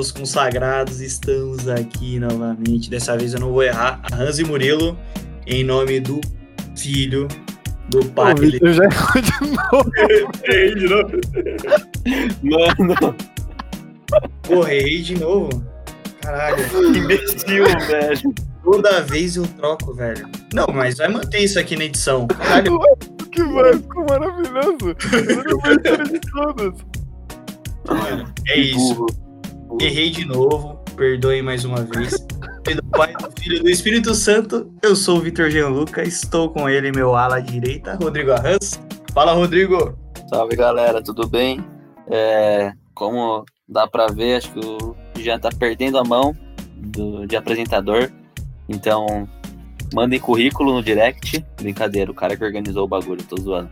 Meus consagrados, estamos aqui novamente. Dessa vez eu não vou errar. Hans e Murilo, em nome do filho do pai. Vitor, já errou de novo. Errei de novo. Mano, Porra, errei de novo. Caralho. que imbecil, velho. Toda vez eu troco, velho. Não, mas vai manter isso aqui na edição. Caralho. Que vai, ficou maravilhoso. Eu de todas. Mano, é isso. Errei de novo. Perdoem mais uma vez. Do Pai, do Filho e do Espírito Santo, eu sou o Vitor Gianluca. Estou com ele, meu ala direita, Rodrigo Arranz. Fala, Rodrigo. Salve galera, tudo bem? É, como dá pra ver, acho que o Jean tá perdendo a mão do, de apresentador. Então, mandem currículo no direct. Brincadeira, o cara que organizou o bagulho, tô zoando.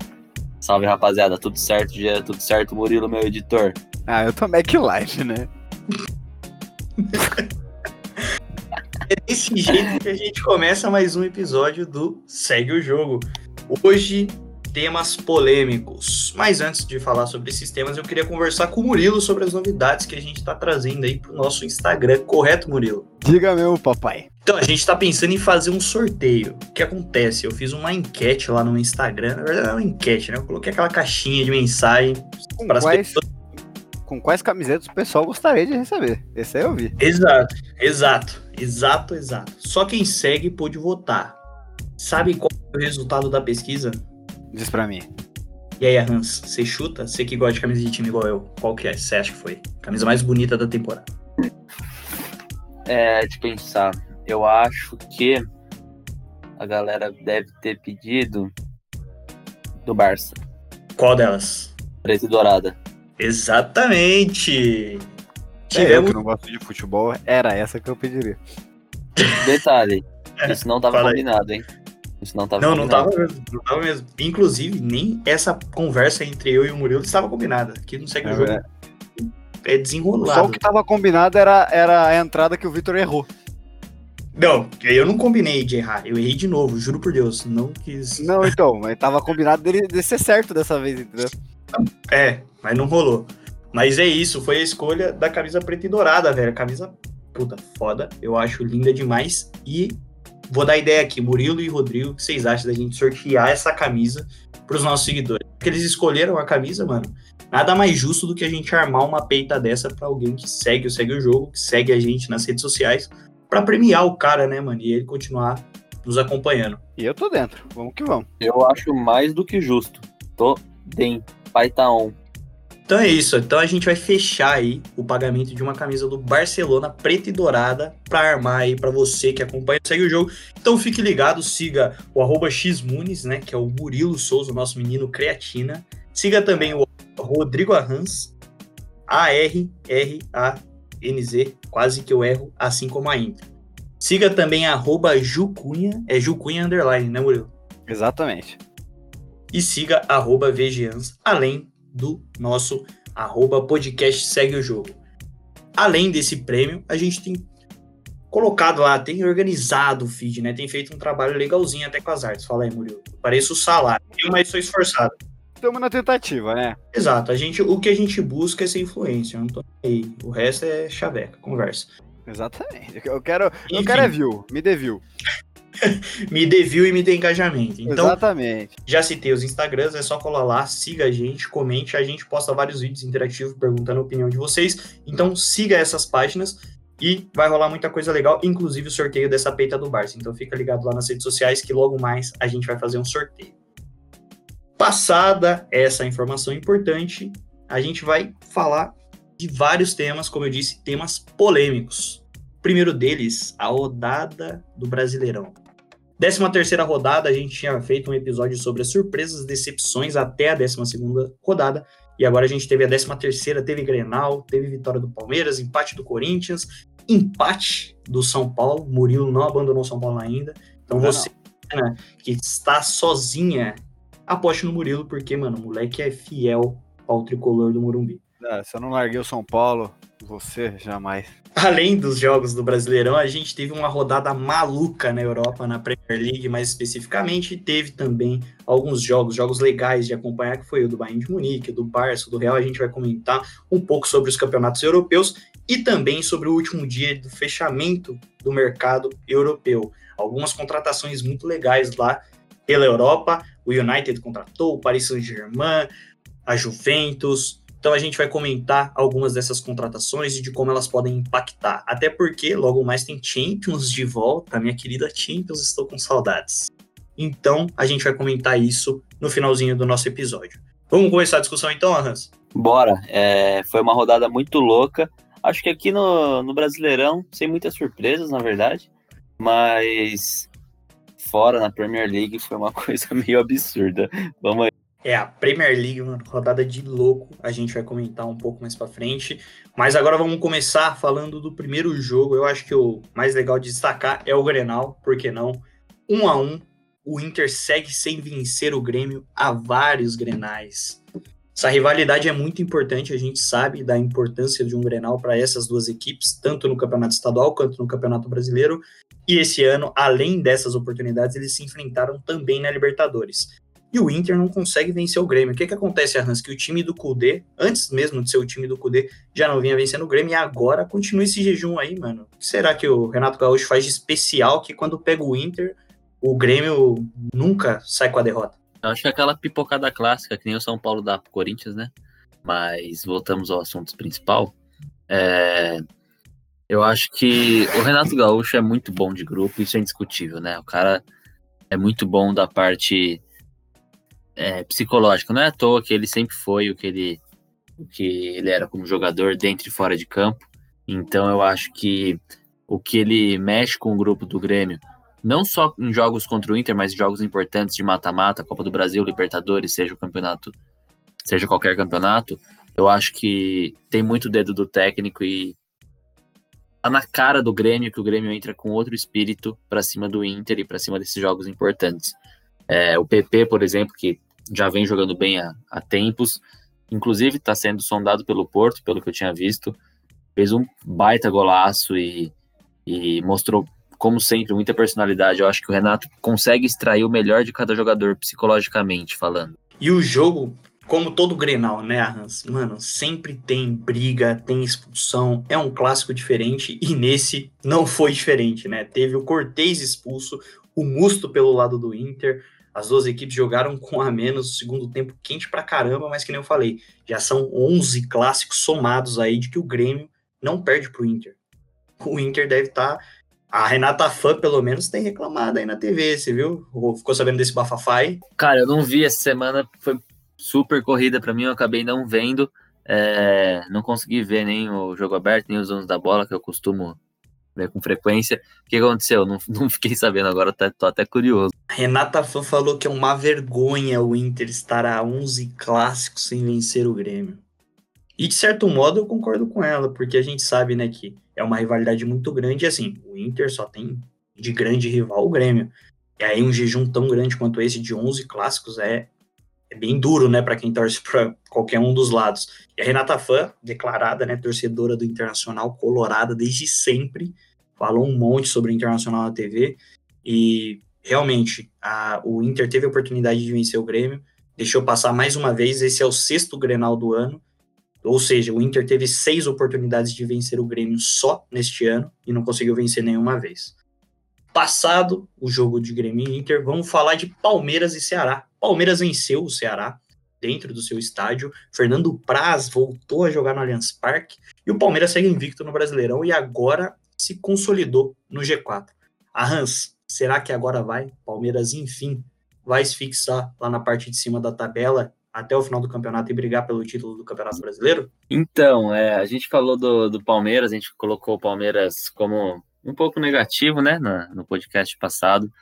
Salve rapaziada, tudo certo, Jean? Tudo certo, Murilo, meu editor? Ah, eu tô Mac Live, né? É desse jeito que a gente começa mais um episódio do Segue o Jogo. Hoje, temas polêmicos. Mas antes de falar sobre esses temas, eu queria conversar com o Murilo sobre as novidades que a gente tá trazendo aí pro nosso Instagram. Correto, Murilo? Diga meu, papai. Então, a gente tá pensando em fazer um sorteio. O que acontece? Eu fiz uma enquete lá no Instagram. Na verdade, é uma enquete, né? Eu coloquei aquela caixinha de mensagem Com para as quais, pessoas. com quais camisetas o pessoal gostaria de receber? Esse aí eu vi. Exato, exato, exato, exato. Só quem segue pôde votar. Sabe qual é o resultado da pesquisa? Diz pra mim. E aí, Hans, você chuta? Você que gosta de camisa de time igual eu. Qual que é? Você acha que foi? Camisa mais bonita da temporada. É, de pensar, eu acho que a galera deve ter pedido do Barça, Qual delas? preta e dourada. Exatamente! É, eu Tivemos. que não gosto de futebol, era essa que eu pediria. Detalhe, isso não tava Fala aí. combinado, hein? Isso não tava Não, não combinado. tava mesmo. Não tava mesmo. Inclusive, nem essa conversa entre eu e o Murilo estava combinada. Aqui não segue É o jogo. É Só desenrolado. o que tava combinado era, era a entrada que o Vitor errou. Não, eu não combinei de errar. Eu errei de novo, juro por Deus. Não quis. Não, então, mas tava combinado dele de ser certo dessa vez, entendeu? É, mas não rolou. Mas é isso, foi a escolha da camisa preta e dourada, velho. Camisa puta foda, eu acho linda demais. E vou dar ideia aqui, Murilo e Rodrigo, o que vocês acham da gente sortear essa camisa pros nossos seguidores? Porque eles escolheram a camisa, mano. Nada mais justo do que a gente armar uma peita dessa pra alguém que segue o Segue o Jogo, que segue a gente nas redes sociais, pra premiar o cara, né, mano? E ele continuar nos acompanhando. E eu tô dentro. Vamos que vamos. Eu acho mais do que justo. Tô dentro. Pai tá on. Então é isso. Então a gente vai fechar aí o pagamento de uma camisa do Barcelona preta e dourada para armar aí para você que acompanha, segue o jogo. Então fique ligado, siga o arroba xmunes, né, que é o Murilo Souza, o nosso menino creatina. Siga também o Rodrigo Arranz, A-R-R-A-N-Z, quase que eu erro, assim como a intro. Siga também a arroba Jucunha, é Jucunha underline, né, Murilo? Exatamente. e siga arroba VGANS, além do nosso arroba podcast Segue o Jogo. Além desse prêmio, a gente tem colocado lá, tem organizado o feed, né? Tem feito um trabalho legalzinho até com as artes. Fala aí, Murilo. Pareço o salário, eu, mas sou esforçado. Estamos na tentativa, né? Exato, a gente, o que a gente busca é ser influência, eu não tô aí. O resto é chaveca, conversa. Exatamente. Eu quero, eu quero é view. Me dê view. Me dê view e me dê engajamento. Então, Exatamente. Já citei os Instagrams, é só colar lá, siga a gente, comente, a gente posta vários vídeos interativos perguntando a opinião de vocês. Então siga essas páginas e vai rolar muita coisa legal, inclusive o sorteio dessa peita do Barça. Então fica ligado lá nas redes sociais que logo mais a gente vai fazer um sorteio. Passada essa informação importante, a gente vai falar de vários temas, como eu disse, temas polêmicos. O primeiro deles, a rodada do Brasileirão. 13 terceira rodada, a gente tinha feito um episódio sobre as surpresas, decepções até a 12 segunda rodada, e agora a gente teve a 13 terceira, teve Grenal, teve vitória do Palmeiras, empate do Corinthians, empate do São Paulo, Murilo não abandonou São Paulo ainda, então Não, você né, que está sozinha, aposte no Murilo, porque, mano, o moleque é fiel ao tricolor do Morumbi. Ah, se eu não larguei o São Paulo, você jamais. Além dos jogos do Brasileirão, a gente teve uma rodada maluca na Europa, na Premier League mais especificamente. Teve também alguns jogos, jogos legais de acompanhar, que foi o do Bayern de Munique, do Barça, do Real. A gente vai comentar um pouco sobre os campeonatos europeus e também sobre o último dia do fechamento do mercado europeu. Algumas contratações muito legais lá pela Europa. O United contratou, o Paris Saint-Germain, a Juventus, então a gente vai comentar algumas dessas contratações e de como elas podem impactar. Até porque logo mais tem Champions de volta, minha querida Champions, estou com saudades. Então a gente vai comentar isso no finalzinho do nosso episódio. Vamos começar a discussão então, Hans? Bora. É, foi uma rodada muito louca. Acho que aqui no, no Brasileirão, sem muitas surpresas, na verdade. Mas fora na Premier League foi uma coisa meio absurda. Vamos. É a Premier League, uma rodada de louco. A gente vai comentar um pouco mais para frente. Mas agora vamos começar falando do primeiro jogo. Eu acho que o mais legal de destacar é o Grenal, por que não? Um a um, o Inter segue sem vencer o Grêmio há vários Grenais. Essa rivalidade é muito importante, a gente sabe da importância de um Grenal para essas duas equipes, tanto no Campeonato Estadual quanto no Campeonato Brasileiro. E esse ano, além dessas oportunidades, eles se enfrentaram também na Libertadores e o Inter não consegue vencer o Grêmio. O que, que acontece, Hans? Que o time do Kudê, antes mesmo de ser o time do Kudê, já não vinha vencendo o Grêmio e agora continua esse jejum aí, mano. O que será que o Renato Gaúcho faz de especial que quando pega o Inter, o Grêmio nunca sai com a derrota? Eu acho que é aquela pipocada clássica, que nem o São Paulo dá pro Corinthians, né? Mas voltamos ao assunto principal. É... Eu acho que o Renato Gaúcho é muito bom de grupo, isso é indiscutível, né? O cara é muito bom da parte é, psicológico. Não é à toa que ele sempre foi o que ele, o que ele era como jogador dentro e fora de campo. Então eu acho que o que ele mexe com o grupo do Grêmio, não só em jogos contra o Inter, mas em jogos importantes de mata-mata, Copa do Brasil, Libertadores, seja o campeonato, seja qualquer campeonato, eu acho que tem muito dedo do técnico e tá na cara do Grêmio que o Grêmio entra com outro espírito para cima do Inter e para cima desses jogos importantes. É, o PP, por exemplo, que já vem jogando bem há, há tempos. Inclusive está sendo sondado pelo Porto, pelo que eu tinha visto. Fez um baita golaço e, e mostrou, como sempre, muita personalidade. Eu acho que o Renato consegue extrair o melhor de cada jogador, psicologicamente falando. E o jogo, como todo Grenal, né, Hans? Mano, sempre tem briga, tem expulsão, é um clássico diferente e nesse não foi diferente, né? Teve o Cortez expulso, o Musto pelo lado do Inter, as duas equipes jogaram com a menos, segundo tempo quente pra caramba, mas que nem eu falei, já são 11 clássicos somados aí de que o Grêmio não perde pro Inter. O Inter deve estar. Tá... A Renata Fã, pelo menos, tem reclamado aí na TV, você viu? Ficou sabendo desse bafafá aí? Cara, eu não vi essa semana, foi super corrida para mim, eu acabei não vendo. É, não consegui ver nem o jogo aberto, nem os donos da bola, que eu costumo né, com frequência. O que aconteceu? Não, não fiquei sabendo agora, tô até curioso. Renata Fã falou que é uma vergonha o Inter estar a 11 clássicos sem vencer o Grêmio. E de certo modo eu concordo com ela, porque a gente sabe, né, que é uma rivalidade muito grande e assim, o Inter só tem de grande rival o Grêmio. E aí um jejum tão grande quanto esse de 11 clássicos é, é bem duro, né, para quem torce para qualquer um dos lados. E a Renata Fã, declarada, né, torcedora do Internacional colorada desde sempre, falou um monte sobre o Internacional na TV e realmente a, o Inter teve a oportunidade de vencer o Grêmio, deixou passar mais uma vez, esse é o sexto Grenal do ano, ou seja, o Inter teve seis oportunidades de vencer o Grêmio só neste ano e não conseguiu vencer nenhuma vez. Passado o jogo de Grêmio e Inter, vamos falar de Palmeiras e Ceará. Palmeiras venceu o Ceará dentro do seu estádio. Fernando Praz voltou a jogar no Allianz Parque e o Palmeiras segue invicto no Brasileirão e agora se consolidou no G4. A Hans, será que agora vai? Palmeiras, enfim, vai se fixar lá na parte de cima da tabela até o final do campeonato e brigar pelo título do Campeonato Brasileiro? Então, é, a gente falou do, do Palmeiras, a gente colocou o Palmeiras como um pouco negativo, né, no, no podcast passado,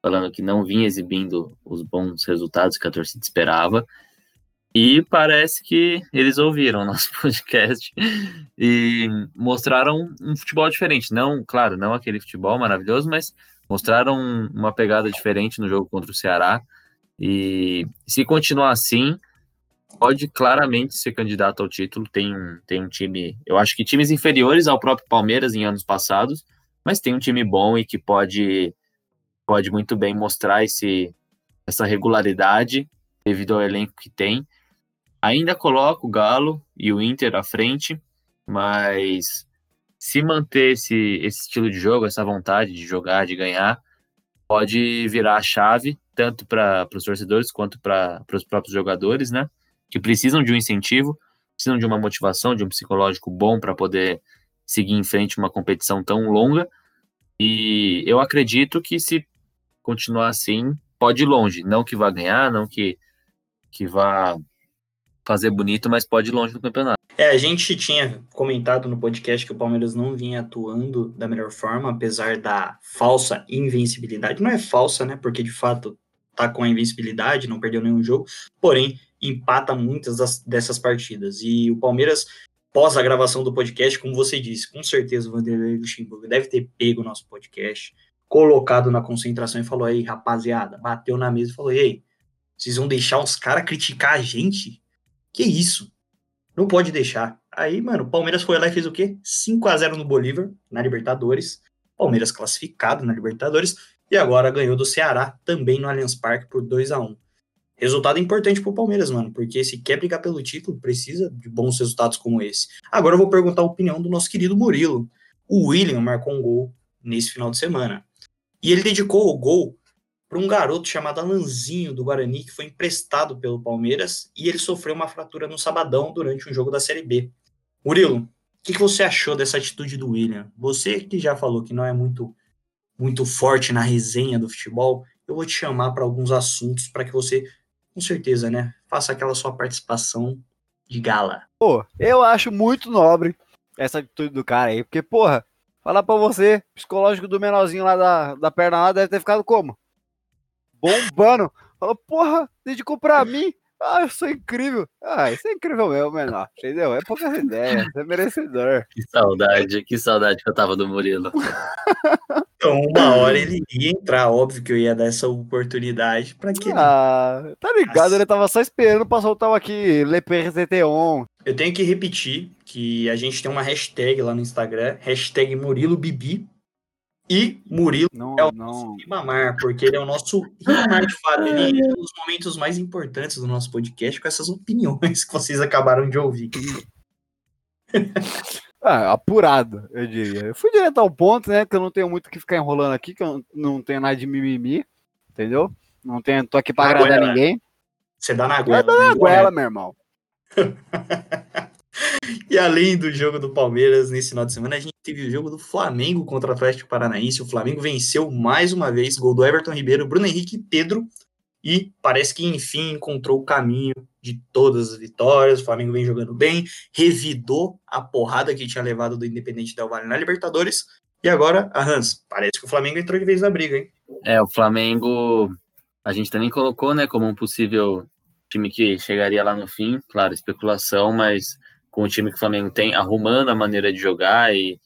falando que não vinha exibindo os bons resultados que a torcida esperava. E parece que eles ouviram nosso podcast e mostraram um futebol diferente. Não, claro, não aquele futebol maravilhoso, mas mostraram uma pegada diferente no jogo contra o Ceará. E se continuar assim, pode claramente ser candidato ao título. Tem tem um time, eu acho que times inferiores ao próprio Palmeiras em anos passados, mas tem um time bom e que pode, pode muito bem mostrar esse, essa regularidade devido ao elenco que tem. Ainda coloco o Galo e o Inter à frente, mas se manter esse, esse estilo de jogo, essa vontade de jogar, de ganhar, pode virar a chave, tanto para os torcedores quanto para os próprios jogadores, né? Que precisam de um incentivo, precisam de uma motivação, de um psicológico bom para poder seguir em frente uma competição tão longa. E eu acredito que se continuar assim, pode ir longe. Não que vá ganhar, não que, que vá fazer bonito, mas pode ir longe no campeonato. É, a gente tinha comentado no podcast que o Palmeiras não vinha atuando da melhor forma, apesar da falsa invencibilidade. Não é falsa, né? Porque de fato tá com a invencibilidade, não perdeu nenhum jogo, porém empata muitas das, dessas partidas. E o Palmeiras, pós a gravação do podcast, como você disse, com certeza o Vanderlei Luxemburgo deve ter pego o nosso podcast, colocado na concentração e falou aí, rapaziada, bateu na mesa e falou: ei, vocês vão deixar os caras criticar a gente? Que isso? Não pode deixar. Aí, mano, o Palmeiras foi lá e fez o quê? 5 a 0 no Bolívar, na Libertadores. Palmeiras classificado na Libertadores e agora ganhou do Ceará também no Allianz Parque por 2 a 1. Resultado importante pro Palmeiras, mano, porque se quer brigar pelo título, precisa de bons resultados como esse. Agora eu vou perguntar a opinião do nosso querido Murilo. O William marcou um gol nesse final de semana. E ele dedicou o gol para um garoto chamado Alanzinho do Guarani, que foi emprestado pelo Palmeiras, e ele sofreu uma fratura no sabadão durante um jogo da Série B. Murilo, o que, que, você achou dessa atitude do William? Você que já falou que não é muito, muito forte na resenha do futebol, eu vou te chamar para alguns assuntos para que você, com certeza, né, faça aquela sua participação de gala. Pô, eu acho muito nobre essa atitude do cara aí, porque, porra, falar para você, psicológico do menorzinho lá da, da perna lá deve ter ficado como? Bombando. Falou, porra, dedicou pra mim. Ah, eu sou incrível. Ah, isso é incrível mesmo, menor. Entendeu? É poucas ideias, é merecedor. Que saudade, que saudade que eu tava do Murilo. Então, uma hora ele ia entrar, óbvio que eu ia dar essa oportunidade para que Ah, tá ligado, Nossa. ele tava só esperando pra soltar aqui LePRTT1. Eu tenho que repetir que a gente tem uma hashtag lá no Instagram, hashtag Murilo Bibi, e Murilo não, é o não. nosso Ribamar, porque ele é o nosso Ribamar de fato. Ele é um dos momentos mais importantes do nosso podcast com essas opiniões que vocês acabaram de ouvir. Ah, apurado, eu diria. Eu fui direto ao ponto, né? Que eu não tenho muito que ficar enrolando aqui, que eu não tenho nada de mimimi, entendeu? Não tenho, tô aqui pra na agradar goela. ninguém. Você dá na goela. Dá na goela, meu irmão. E além do jogo do Palmeiras nesse final de semana, a gente teve o jogo do Flamengo contra o Atlético Paranaense. O Flamengo venceu mais uma vez, gol do Everton Ribeiro, Bruno Henrique e Pedro. E parece que enfim encontrou o caminho de todas as vitórias. O Flamengo vem jogando bem, revidou a porrada que tinha levado do Independente Del Valle na Libertadores. E agora, a Hans, parece que o Flamengo entrou de vez na briga, hein? É, o Flamengo a gente também colocou, né, como um possível time que chegaria lá no fim. Claro, especulação, mas com o time que o Flamengo tem, arrumando a maneira de jogar e,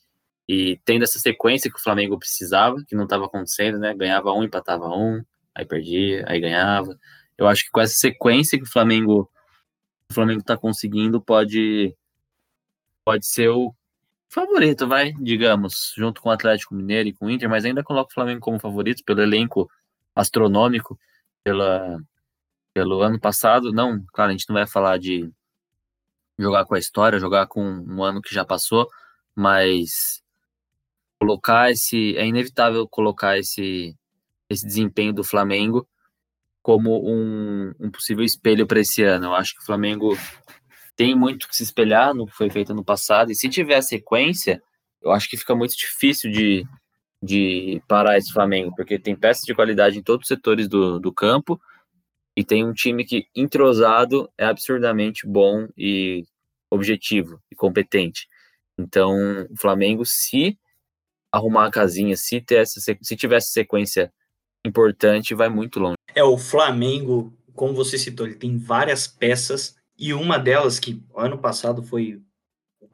e tendo essa sequência que o Flamengo precisava, que não estava acontecendo, né? Ganhava um, empatava um, aí perdia, aí ganhava. Eu acho que com essa sequência que o Flamengo o Flamengo está conseguindo pode pode ser o favorito, vai, digamos, junto com o Atlético Mineiro e com o Inter, mas ainda coloco o Flamengo como favorito pelo elenco astronômico, pela, pelo ano passado. Não, claro, a gente não vai falar de jogar com a história, jogar com um ano que já passou, mas colocar esse é inevitável colocar esse esse desempenho do Flamengo como um, um possível espelho para esse ano. Eu acho que o Flamengo tem muito que se espelhar no que foi feito no passado, e se tiver sequência, eu acho que fica muito difícil de, de parar esse Flamengo, porque tem peças de qualidade em todos os setores do, do campo, e tem um time que entrosado é absurdamente bom e objetivo e competente. Então, o Flamengo, se arrumar a casinha, se, ter essa, se tiver essa sequência importante, vai muito longe. É, o Flamengo, como você citou, ele tem várias peças, e uma delas, que ano passado foi,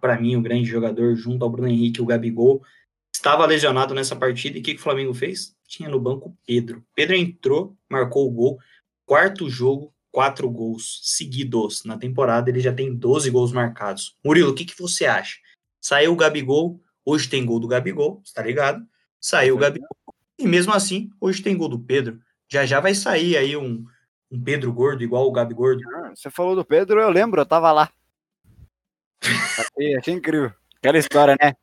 para mim, o grande jogador, junto ao Bruno Henrique, o Gabigol, estava lesionado nessa partida, e o que, que o Flamengo fez? Tinha no banco Pedro. Pedro entrou, marcou o gol, quarto jogo quatro gols seguidos na temporada, ele já tem 12 gols marcados. Murilo, o que, que você acha? Saiu o Gabigol, hoje tem gol do Gabigol, tá ligado? Saiu o Gabigol, e mesmo assim, hoje tem gol do Pedro. Já já vai sair aí um, um Pedro Gordo, igual o Gabi Gordo. Ah, Você falou do Pedro, eu lembro, eu tava lá. achei, achei incrível. Aquela história, né?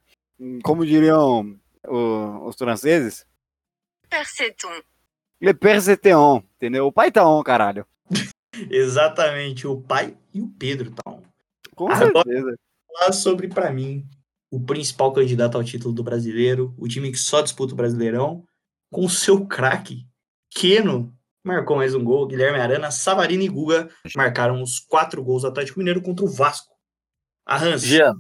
Como diriam o- os franceses, Perceton. Le père c'était on, entendeu? O pai tá on, caralho. Exatamente, o pai e o Pedro tá on. Com Agora- certeza. falar sobre, para mim, o principal candidato ao título do brasileiro, o time que só disputa o Brasileirão, com o seu craque, Keno, marcou mais um gol, Guilherme Arana, Savarino e Guga marcaram os quatro gols do Atlético Mineiro contra o Vasco. A Hans, Jean,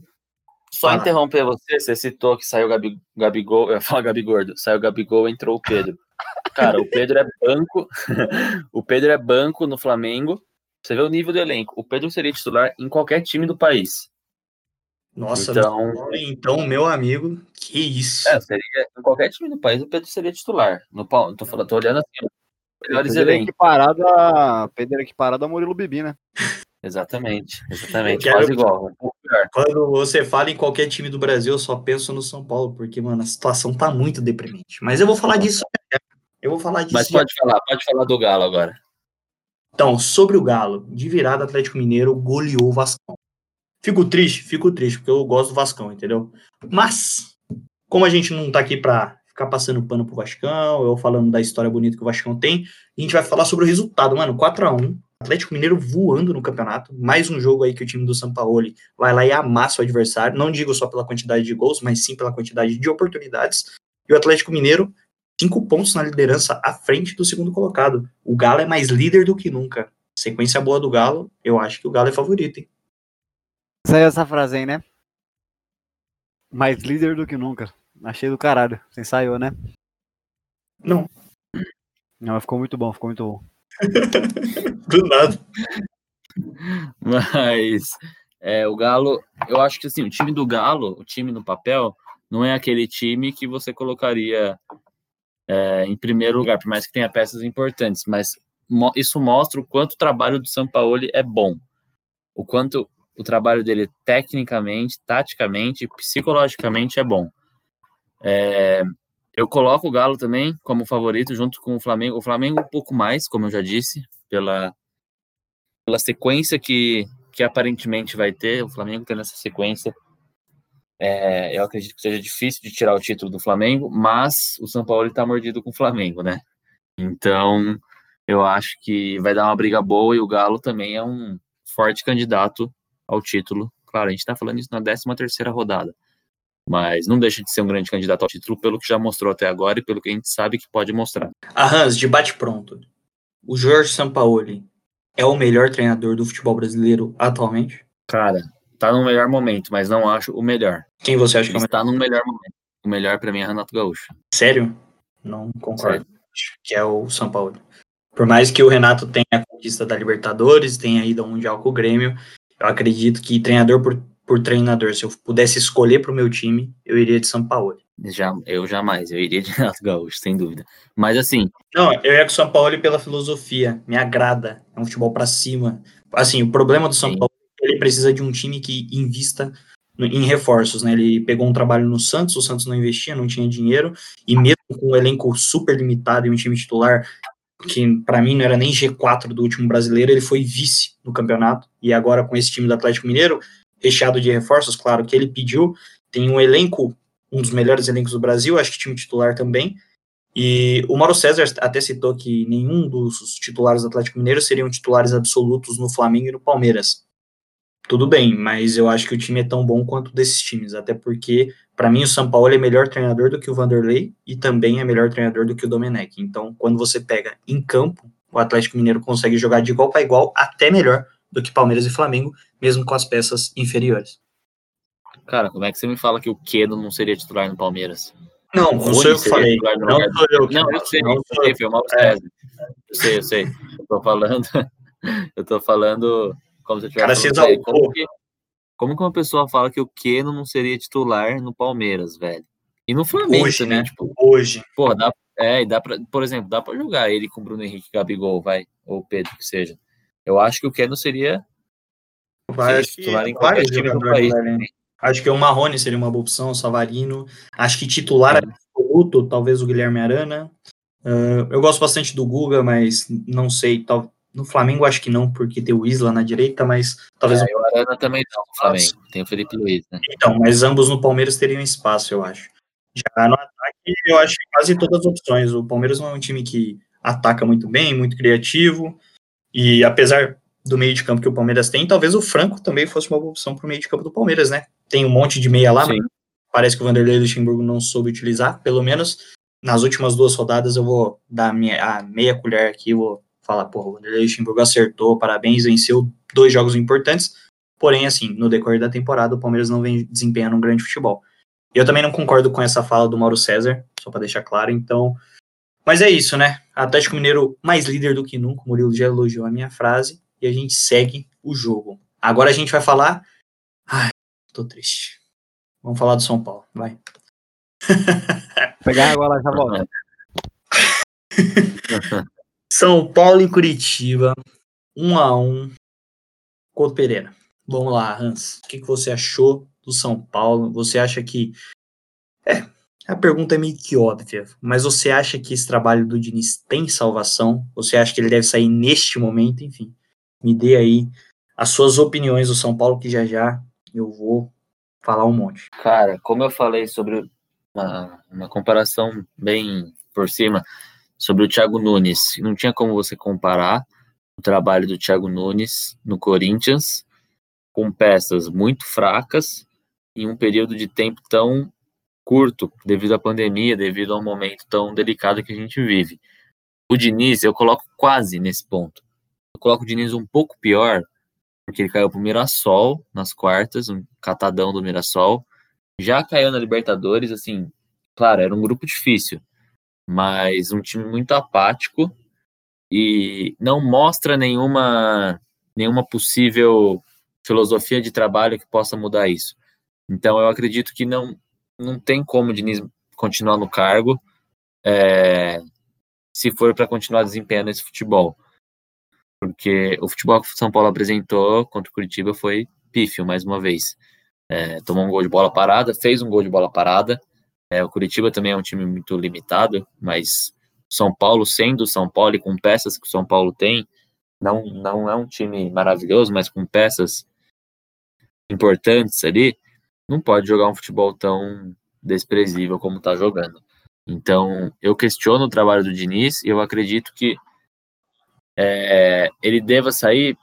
só Fala. interromper você, você citou que saiu o Gabi, Gabigol, eu ia falar Gabi Gordo, saiu o Gabigol, entrou o Pedro. Cara, o Pedro é banco, o Pedro é banco no Flamengo, você vê o nível do elenco, o Pedro seria titular em qualquer time do país. nossa, então- não- então, meu amigo, que isso. É, seria, em qualquer time do país o Pedro seria titular. No, pau- tô, falando, tô olhando assim, melhores Pedro é elencos. equiparado a, Pedro é equiparado a Murilo Bibi, né? Exatamente, exatamente, quero- quase igual. Quando você fala em qualquer time do Brasil, eu só penso no São Paulo, porque, mano, a situação tá muito deprimente. Mas eu vou falar disso. Eu vou falar disso. Mas pode falar, pode falar do Galo agora. Então, sobre o Galo, de virada, Atlético Mineiro goleou o Vascão. Fico triste, fico triste, porque eu gosto do Vascão, entendeu? Mas, como a gente não tá aqui pra ficar passando pano pro Vascão, eu falando da história bonita que o Vascão tem, a gente vai falar sobre o resultado, mano. 4x1, Atlético Mineiro voando no campeonato. Mais um jogo aí que o time do Sampaoli vai lá e amassa o adversário. Não digo só pela quantidade de gols, mas sim pela quantidade de oportunidades. E o Atlético Mineiro, cinco pontos na liderança à frente do segundo colocado. O Galo é mais líder do que nunca. Sequência boa do Galo, eu acho que o Galo é favorito, hein? Saiu essa frase aí, né? Mais líder do que nunca. Achei do caralho. Você ensaiou, né? Não. Não, mas ficou muito bom, ficou muito bom. Do nada. Mas é, o Galo, eu acho que assim, o time do Galo, o time no papel, não é aquele time que você colocaria é, em primeiro lugar, por mais que tenha peças importantes, mas mo- isso mostra o quanto o trabalho do Sampaoli é bom. O quanto o trabalho dele tecnicamente, taticamente, psicologicamente é bom. É, eu coloco o Galo também como favorito junto com o Flamengo. O Flamengo um pouco mais, como eu já disse, pela, pela sequência que, que aparentemente vai ter, o Flamengo tendo essa sequência, é, eu acredito que seja difícil de tirar o título do Flamengo, mas o São Paulo está mordido com o Flamengo, né? Então, eu acho que vai dar uma briga boa e o Galo também é um forte candidato ao título. Claro, a gente está falando isso na 13 terceira rodada, mas não deixa de ser um grande candidato ao título pelo que já mostrou até agora e pelo que a gente sabe que pode mostrar. A Hans, de bate pronto. O Jorge Sampaoli é o melhor treinador do futebol brasileiro atualmente? Cara, tá no melhor momento, mas não acho o melhor. Quem você acha que é o Ele melhor? está no melhor momento. O melhor para mim é Renato Gaúcho. Sério? Não concordo. Acho que é o São Paulo. Por mais que o Renato tenha a conquista da Libertadores, tenha ido ao Mundial com o Grêmio, eu acredito que treinador por, por treinador, se eu pudesse escolher para o meu time, eu iria de São Paulo. Já, eu jamais, eu iria de Renato Gaúcho, sem dúvida. Mas assim, Não, eu ia com o São Paulo pela filosofia. Me agrada. É um futebol para cima. Assim, o problema do São Sim. Paulo ele precisa de um time que invista em reforços, né? Ele pegou um trabalho no Santos, o Santos não investia, não tinha dinheiro, e mesmo com um elenco super limitado e um time titular que para mim não era nem G4 do último brasileiro, ele foi vice no campeonato. E agora com esse time do Atlético Mineiro, recheado de reforços, claro, que ele pediu, tem um elenco, um dos melhores elencos do Brasil, acho que time titular também. E o Mauro César até citou que nenhum dos titulares do Atlético Mineiro seriam titulares absolutos no Flamengo e no Palmeiras. Tudo bem, mas eu acho que o time é tão bom quanto desses times, até porque, para mim, o São Paulo é melhor treinador do que o Vanderlei e também é melhor treinador do que o Domenech. Então, quando você pega em campo, o Atlético Mineiro consegue jogar de igual para igual, até melhor do que Palmeiras e Flamengo, mesmo com as peças inferiores. cara, como é que você me fala que o Quedo não seria titular no Palmeiras? Não, não sou eu que falei. Não sou eu que Não, eu sei, Não eu sei, foi É. Eu sei, eu sei. Eu tô falando, eu tô falando como se eu Cara, tivesse como que, como que uma pessoa fala que o Keno não seria titular no Palmeiras, velho? E no Flamengo Hoje, também, né? tipo, Hoje. Porra, dá, é, e dá pra, por exemplo, dá pra jogar ele com o Bruno Henrique Gabigol, vai, ou o Pedro, que seja. Eu acho que o Keno seria Acho que vários jogadores país. Acho que o Marrone seria uma boa opção, o Savarino. Acho que titular absoluto, talvez o Guilherme Arana. Ah, eu gosto bastante do Guga, mas não sei. Tal, no Flamengo acho que não, porque tem o Isla na direita, mas talvez. É, o Arana também não, no Flamengo. Tem o Felipe Luiz, né? Então, mas ambos no Palmeiras teriam espaço, eu acho. Já no ataque, eu acho que quase todas as opções. O Palmeiras não é um time que ataca muito bem, muito criativo. E apesar do meio de campo que o Palmeiras tem, talvez o Franco também fosse uma boa opção para o meio de campo do Palmeiras, né? Tem um monte de meia lá, Sim. mas parece que o Vanderlei Luxemburgo não soube utilizar. Pelo menos nas últimas duas rodadas eu vou dar a, minha, a meia colher aqui, vou falar, porra, o Vanderlei Luxemburgo acertou, parabéns, venceu dois jogos importantes. Porém, assim, no decorrer da temporada, o Palmeiras não vem desempenhando um grande futebol. Eu também não concordo com essa fala do Mauro César, só para deixar claro, então. Mas é isso, né? Atlético Mineiro mais líder do que nunca, o Murilo já elogiou a minha frase, e a gente segue o jogo. Agora a gente vai falar. Ai, tô triste. Vamos falar do São Paulo, vai. Pegar agora já volta. São Paulo e Curitiba, um a um. Couto Pereira. Vamos lá, Hans. O que, que você achou do São Paulo? Você acha que. É, a pergunta é meio que óbvia, mas você acha que esse trabalho do Diniz tem salvação? Você acha que ele deve sair neste momento? Enfim, me dê aí as suas opiniões do São Paulo, que já já eu vou falar um monte. Cara, como eu falei sobre uma, uma comparação bem por cima sobre o Thiago Nunes, não tinha como você comparar o trabalho do Thiago Nunes no Corinthians com peças muito fracas em um período de tempo tão curto, devido à pandemia, devido ao momento tão delicado que a gente vive. O Diniz, eu coloco quase nesse ponto. Eu coloco o Diniz um pouco pior, porque ele caiu pro Mirassol nas quartas, um catadão do Mirassol. Já caiu na Libertadores, assim, claro, era um grupo difícil, mas um time muito apático e não mostra nenhuma nenhuma possível filosofia de trabalho que possa mudar isso. Então eu acredito que não não tem como o Diniz continuar no cargo é, se for para continuar desempenhando esse futebol. Porque o futebol que o São Paulo apresentou contra o Curitiba foi pífio, mais uma vez. É, tomou um gol de bola parada, fez um gol de bola parada. É, o Curitiba também é um time muito limitado, mas São Paulo, sendo São Paulo e com peças que o São Paulo tem, não, não é um time maravilhoso, mas com peças importantes ali, não pode jogar um futebol tão desprezível como está jogando. Então, eu questiono o trabalho do Diniz e eu acredito que é, ele deva sair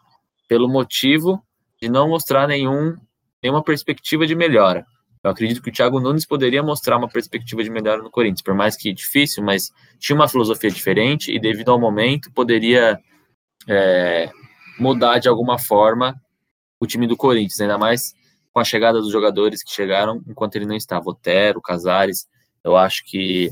pelo motivo de não mostrar nenhum, nenhuma perspectiva de melhora. Eu acredito que o Thiago Nunes poderia mostrar uma perspectiva de melhora no Corinthians, por mais que difícil, mas tinha uma filosofia diferente e, devido ao momento, poderia é, mudar de alguma forma o time do Corinthians, ainda mais com a chegada dos jogadores que chegaram enquanto ele não estava. Otero, Casares, eu acho que,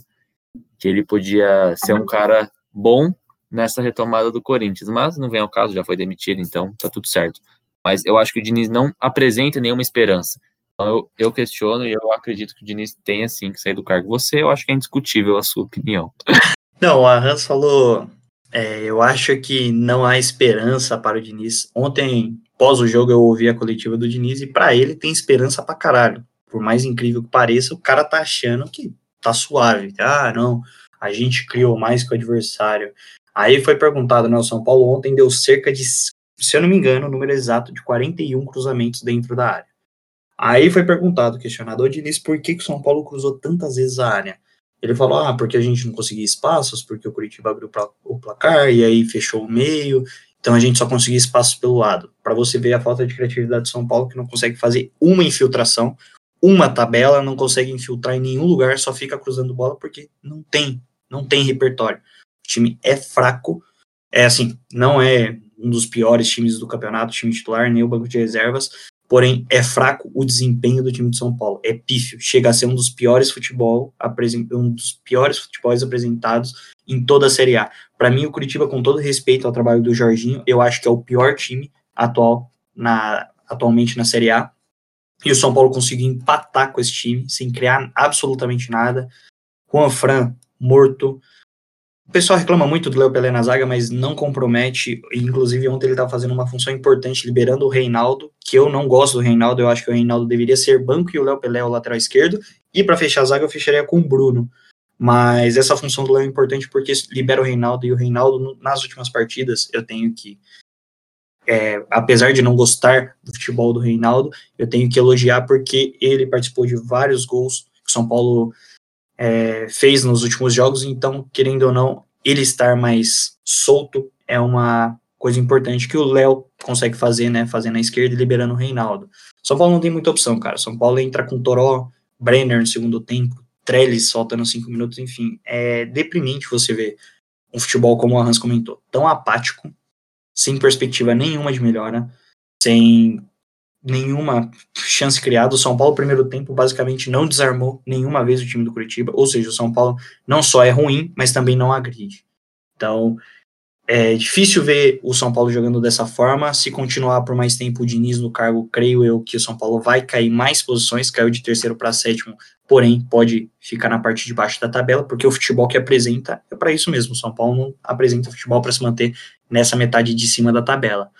que ele podia ser um cara bom nessa retomada do Corinthians, mas não vem ao caso, já foi demitido, então tá tudo certo. Mas eu acho que o Diniz não apresenta nenhuma esperança. Então eu, eu questiono e eu acredito que o Diniz tenha sim que sair do cargo. Você, eu acho que é indiscutível a sua opinião. Não, a Hans falou. é, eu acho que não há esperança para o Diniz. Ontem, pós o jogo, eu ouvi a coletiva do Diniz e para ele tem esperança pra caralho. Por mais incrível que pareça, o cara tá achando que tá suave. Ah, não, a gente criou mais que o adversário. Aí foi perguntado, né? O São Paulo ontem deu cerca de, se eu não me engano, o número exato de 41 cruzamentos dentro da área. Aí foi perguntado, questionado ao Diniz, por que, que o São Paulo cruzou tantas vezes a área? Ele falou, ah, porque a gente não conseguia espaços, porque o Curitiba abriu o placar e aí fechou o meio, então a gente só conseguia espaços pelo lado. Para você ver a falta de criatividade do São Paulo, que não consegue fazer uma infiltração, uma tabela, não consegue infiltrar em nenhum lugar, só fica cruzando bola porque não tem, não tem repertório. O time é fraco, é assim, não é um dos piores times do campeonato, time titular, nem o banco de reservas, porém é fraco o desempenho do time de São Paulo, é pífio, chega a ser um dos piores futebol, um dos piores futebols apresentados em toda a Série A. Para mim, o Curitiba, com todo respeito ao trabalho do Jorginho, eu acho que é o pior time atual na, atualmente na Série A, e o São Paulo conseguiu empatar com esse time, sem criar absolutamente nada, Juan Fran morto, o pessoal reclama muito do Léo Pelé na zaga, mas não compromete. Inclusive, ontem ele estava fazendo uma função importante, liberando o Reinaldo, que eu não gosto do Reinaldo. Eu acho que o Reinaldo deveria ser banco e o Léo Pelé é o lateral esquerdo. E para fechar a zaga, eu fecharia com o Bruno. Mas essa função do Léo é importante porque libera o Reinaldo. E o Reinaldo, nas últimas partidas, eu tenho que. É, apesar de não gostar do futebol do Reinaldo, eu tenho que elogiar porque ele participou de vários gols que São Paulo é, fez nos últimos jogos, então, querendo ou não, ele estar mais solto é uma coisa importante que o Léo consegue fazer, né, fazendo a esquerda e liberando o Reinaldo. São Paulo não tem muita opção, cara. São Paulo entra com Toró, Brenner no segundo tempo, Trellis faltando cinco minutos, enfim. É deprimente você ver um futebol, como o Hans comentou, tão apático, sem perspectiva nenhuma de melhora, sem nenhuma chance criada. O São Paulo, primeiro tempo, basicamente não desarmou nenhuma vez o time do Curitiba. Ou seja, o São Paulo não só é ruim, mas também não agride. Então, é difícil ver o São Paulo jogando dessa forma. Se continuar por mais tempo o Diniz no cargo, creio eu que o São Paulo vai cair mais posições, caiu de terceiro para sétimo, porém pode ficar na parte de baixo da tabela, porque o futebol que apresenta é para isso mesmo. O São Paulo não apresenta futebol para se manter nessa metade de cima da tabela.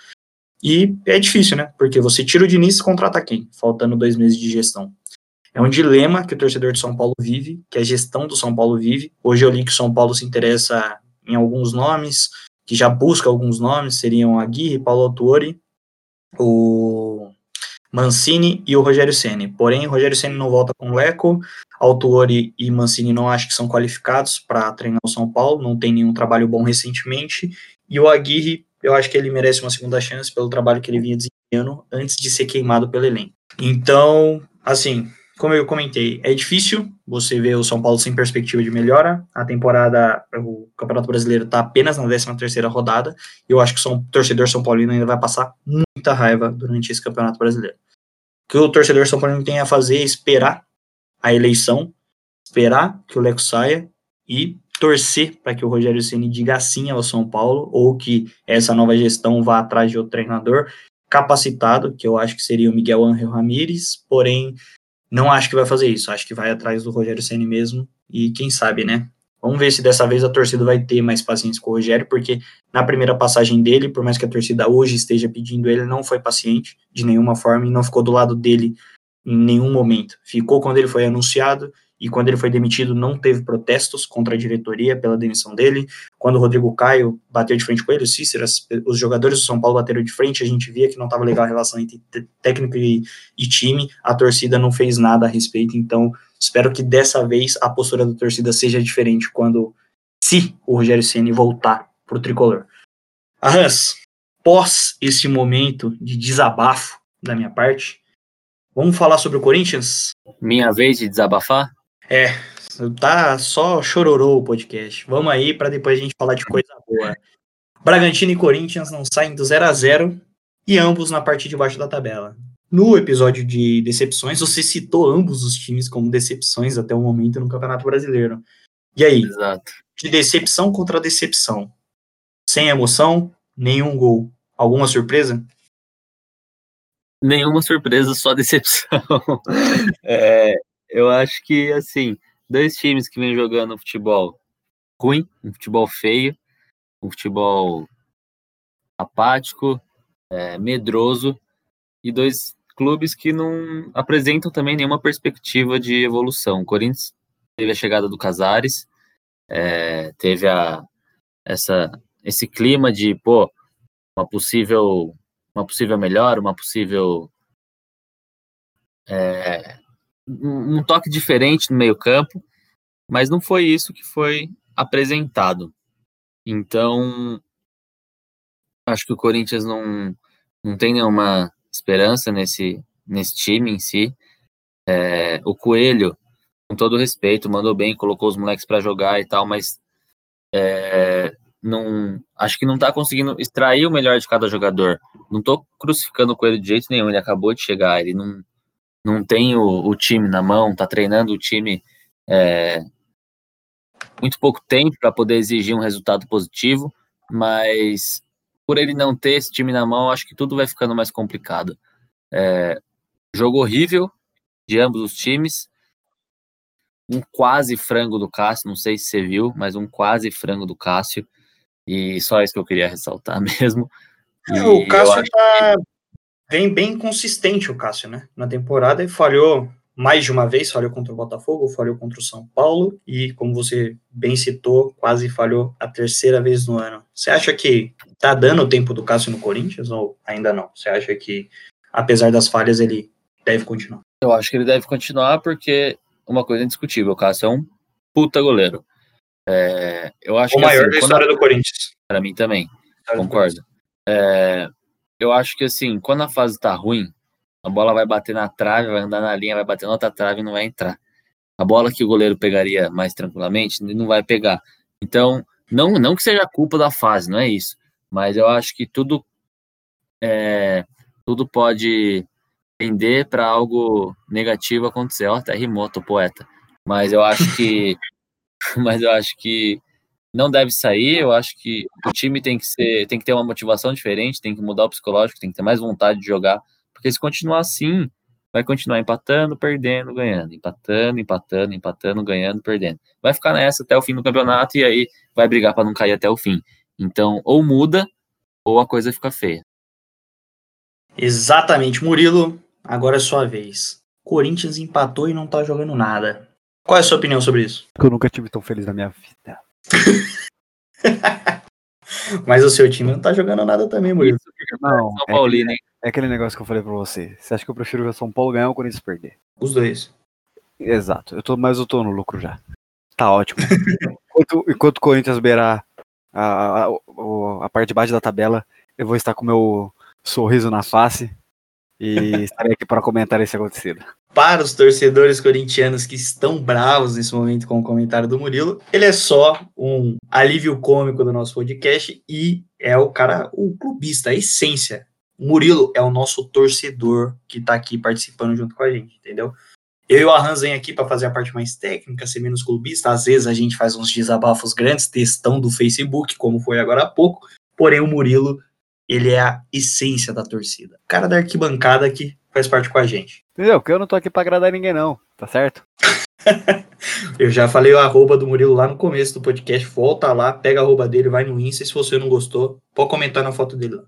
E é difícil, né? Porque você tira o Diniz e contrata quem? Faltando dois meses de gestão. É um dilema que o torcedor de São Paulo vive, que a gestão do São Paulo vive. Hoje eu li que o São Paulo se interessa em alguns nomes, que já busca alguns nomes, seriam Aguirre, Paulo Autuori, o Mancini e o Rogério Ceni. Porém, o Rogério Ceni não volta com o Leco, Autuori e Mancini não acho que são qualificados para treinar o São Paulo, não tem nenhum trabalho bom recentemente, e o Aguirre eu acho que ele merece uma segunda chance pelo trabalho que ele vinha desempenhando antes de ser queimado pelo elenco. Então, assim, como eu comentei, é difícil você ver o São Paulo sem perspectiva de melhora. A temporada, o Campeonato Brasileiro está apenas na 13 terceira rodada, e eu acho que o torcedor São Paulino ainda vai passar muita raiva durante esse Campeonato Brasileiro. O que o torcedor São Paulino tem a fazer é esperar a eleição, esperar que o Leco saia e torcer para que o Rogério Ceni diga sim ao São Paulo ou que essa nova gestão vá atrás de outro treinador capacitado, que eu acho que seria o Miguel Ángel Ramírez, porém não acho que vai fazer isso, acho que vai atrás do Rogério Ceni mesmo e quem sabe, né? Vamos ver se dessa vez a torcida vai ter mais paciência com o Rogério, porque na primeira passagem dele, por mais que a torcida hoje esteja pedindo ele, não foi paciente de nenhuma forma e não ficou do lado dele em nenhum momento. Ficou quando ele foi anunciado e quando ele foi demitido não teve protestos contra a diretoria pela demissão dele. Quando o Rodrigo Caio bateu de frente com ele, o Cícero, os jogadores do São Paulo bateram de frente, a gente via que não estava legal a relação entre técnico e, e, time, a torcida não fez nada a respeito, então espero que dessa vez a postura da torcida seja diferente quando, se o Rogério Ceni voltar para o tricolor. Arras, pós esse momento de desabafo da minha parte, vamos falar sobre o Corinthians? Minha vez de desabafar? É, tá só chororou o podcast. Vamos aí para depois a gente falar de coisa boa. Bragantino e Corinthians não saem do 0 a 0 e ambos na parte de baixo da tabela. No episódio de decepções, você citou ambos os times como decepções até o momento no Campeonato Brasileiro. E aí? Exato. De decepção contra decepção. Sem emoção, nenhum gol. Alguma surpresa? Nenhuma surpresa, só decepção. é, eu acho que, assim, dois times que vêm jogando futebol ruim, um futebol feio, um futebol apático, é, medroso, e dois clubes que não apresentam também nenhuma perspectiva de evolução. O Corinthians teve a chegada do Casares, é, teve a, essa, esse clima de, pô, uma possível, uma possível melhora, uma possível é, um toque diferente no meio-campo, mas não foi isso que foi apresentado. Então, acho que o Corinthians não, não tem nenhuma esperança nesse, nesse time em si. É, o Coelho, com todo respeito, mandou bem, colocou os moleques para jogar e tal, mas é, não, acho que não está conseguindo extrair o melhor de cada jogador. Não estou crucificando o Coelho de jeito nenhum, ele acabou de chegar, ele não, não tem o, o time na mão, tá treinando o time é, muito pouco tempo para poder exigir um resultado positivo, mas por ele não ter esse time na mão, acho que tudo vai ficando mais complicado. É, jogo horrível de ambos os times. um quase frango do Cássio, não sei se você viu, mas um quase frango do Cássio. E só isso que eu queria ressaltar mesmo. É, o Cássio acho tá bem, consistente, o Cássio, né? Na temporada, ele falhou mais de uma vez, falhou contra o Botafogo, falhou contra o São Paulo, e como você bem citou, quase falhou a terceira vez no ano. Você acha que tá dando o tempo do Cássio no Corinthians, ou ainda não? Você acha que, apesar das falhas, ele deve continuar? Eu acho que ele deve continuar porque uma coisa é indiscutível, o Cássio é um puta goleiro. É, eu acho O maior assim, da quando- história do Corinthians. pra mim também, concordo. É, eu acho que assim, quando a fase tá ruim, a bola vai bater na trave, vai andar na linha, vai bater na outra trave e não vai entrar. A bola que o goleiro pegaria mais tranquilamente, não vai pegar. Então, não, não que seja culpa da fase, não é isso. Mas eu acho que tudo é, tudo pode tender para algo negativo acontecer. Ó, até rimou, tô poeta. Mas eu acho que mas eu acho que não deve sair. Eu acho que o time tem que ser, tem que ter uma motivação diferente, tem que mudar o psicológico, tem que ter mais vontade de jogar, porque se continuar assim, vai continuar empatando, perdendo, ganhando, empatando, empatando, empatando, ganhando, perdendo. Vai ficar nessa até o fim do campeonato e aí vai brigar para não cair até o fim. Então, ou muda ou a coisa fica feia. Exatamente, Murilo, agora é sua vez. Corinthians empatou e não tá jogando nada. Qual é a sua opinião sobre isso? Que eu nunca tive tão feliz na minha vida. Mas o seu time não tá jogando nada também, Murilo. Não, São é Paulino, hein? É aquele negócio que eu falei pra você. Você acha que eu prefiro ver o São Paulo ganhar ou o Corinthians perder? Os dois. Exato. Eu tô, mas eu tô no lucro já. Tá ótimo. enquanto, enquanto o Corinthians beirar a, a, o- a parte de baixo da tabela, eu vou estar com meu sorriso na face e estarei aqui para comentar esse acontecido. Para os torcedores corintianos que estão bravos nesse momento com o comentário do Murilo, ele é só um alívio cômico do nosso podcast e é o cara, o clubista, a essência. O Murilo é o nosso torcedor que tá aqui participando junto com a gente, entendeu? Eu e o Arran vem aqui para fazer a parte mais técnica, ser menos clubista. Às vezes a gente faz uns desabafos grandes, textão do Facebook, como foi agora há pouco. Porém, o Murilo, ele é a essência da torcida. O cara da arquibancada que faz parte com a gente. Entendeu? Porque eu não tô aqui pra agradar ninguém, não. Tá certo? Eu já falei o arroba do Murilo lá no começo do podcast. Volta lá, pega a arroba dele, vai no Insta. E se você não gostou, pode comentar na foto dele lá.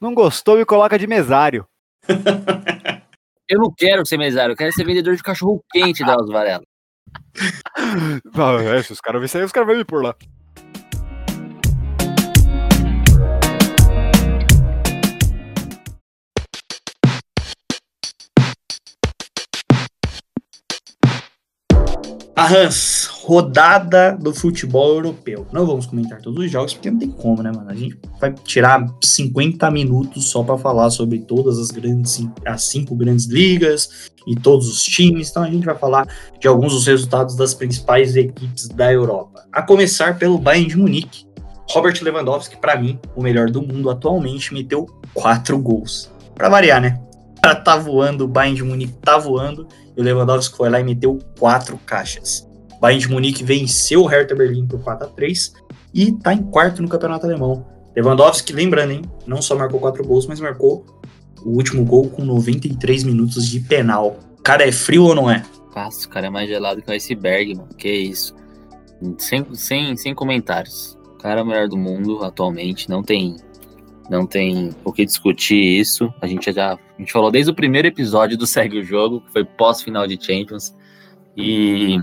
Não gostou, me coloca de mesário. Eu não quero ser mesário, eu quero ser vendedor de cachorro quente, Drauzio Varela. Ah, é, se os caras aí, os caras vão me por lá. Arrans, rodada do futebol europeu. Não vamos comentar todos os jogos, porque não tem como, né, mano? A gente vai tirar 50 minutos só para falar sobre todas as grandes, as cinco grandes ligas e todos os times. Então a gente vai falar de alguns dos resultados das principais equipes da Europa. A começar pelo Bayern de Munique. Robert Lewandowski, para mim, o melhor do mundo atualmente, meteu quatro gols. Para variar, né? Cara tá voando, o Bayern de Munique tá voando e o Lewandowski foi lá e meteu quatro caixas. O Bayern de Munique venceu o Hertha Berlim por 4 a 3 e tá em quarto no campeonato alemão. Lewandowski, lembrando, hein, não só marcou quatro gols, mas marcou o último gol com 93 minutos de penal. Cara é frio ou não é? O cara é mais gelado que o iceberg, mano. Que isso. Sem, sem, sem comentários. O cara é o melhor do mundo atualmente. Não tem, não tem o que discutir isso. A gente já a gente falou desde o primeiro episódio do Segue o Jogo, que foi pós-final de Champions. E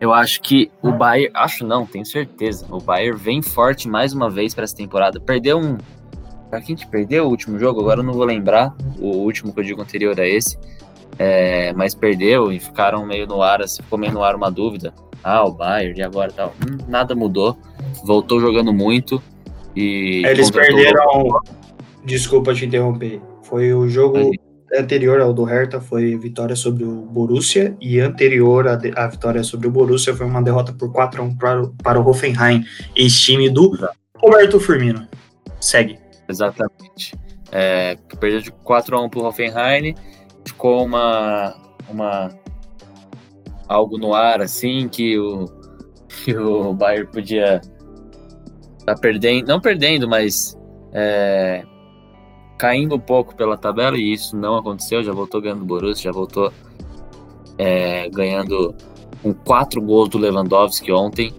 eu acho que o Bayern. Acho não, tenho certeza. O Bayern vem forte mais uma vez para essa temporada. Perdeu um. Pra quem que perdeu o último jogo? Agora eu não vou lembrar. O último que eu digo anterior a esse. É, mas perdeu e ficaram meio no ar, assim, ficou meio no ar uma dúvida. Ah, o Bayern, e agora tal. Hum, nada mudou. Voltou jogando muito. E Eles contratou- perderam. Desculpa te interromper. Foi o jogo Aí. anterior ao do Hertha, foi vitória sobre o Borussia, e anterior à, de- à vitória sobre o Borussia foi uma derrota por 4 a 1 para, o- para o Hoffenheim, ex-time do Roberto Firmino. Segue. Exatamente. É, perdeu de 4x1 pro Hoffenheim. Ficou uma, uma. algo no ar, assim, que o, que o Bayern podia tá perdendo. Não perdendo, mas. é, caindo um pouco pela tabela, e isso não aconteceu. Já voltou ganhando o Borussia, já voltou é, ganhando com quatro gols do Lewandowski ontem.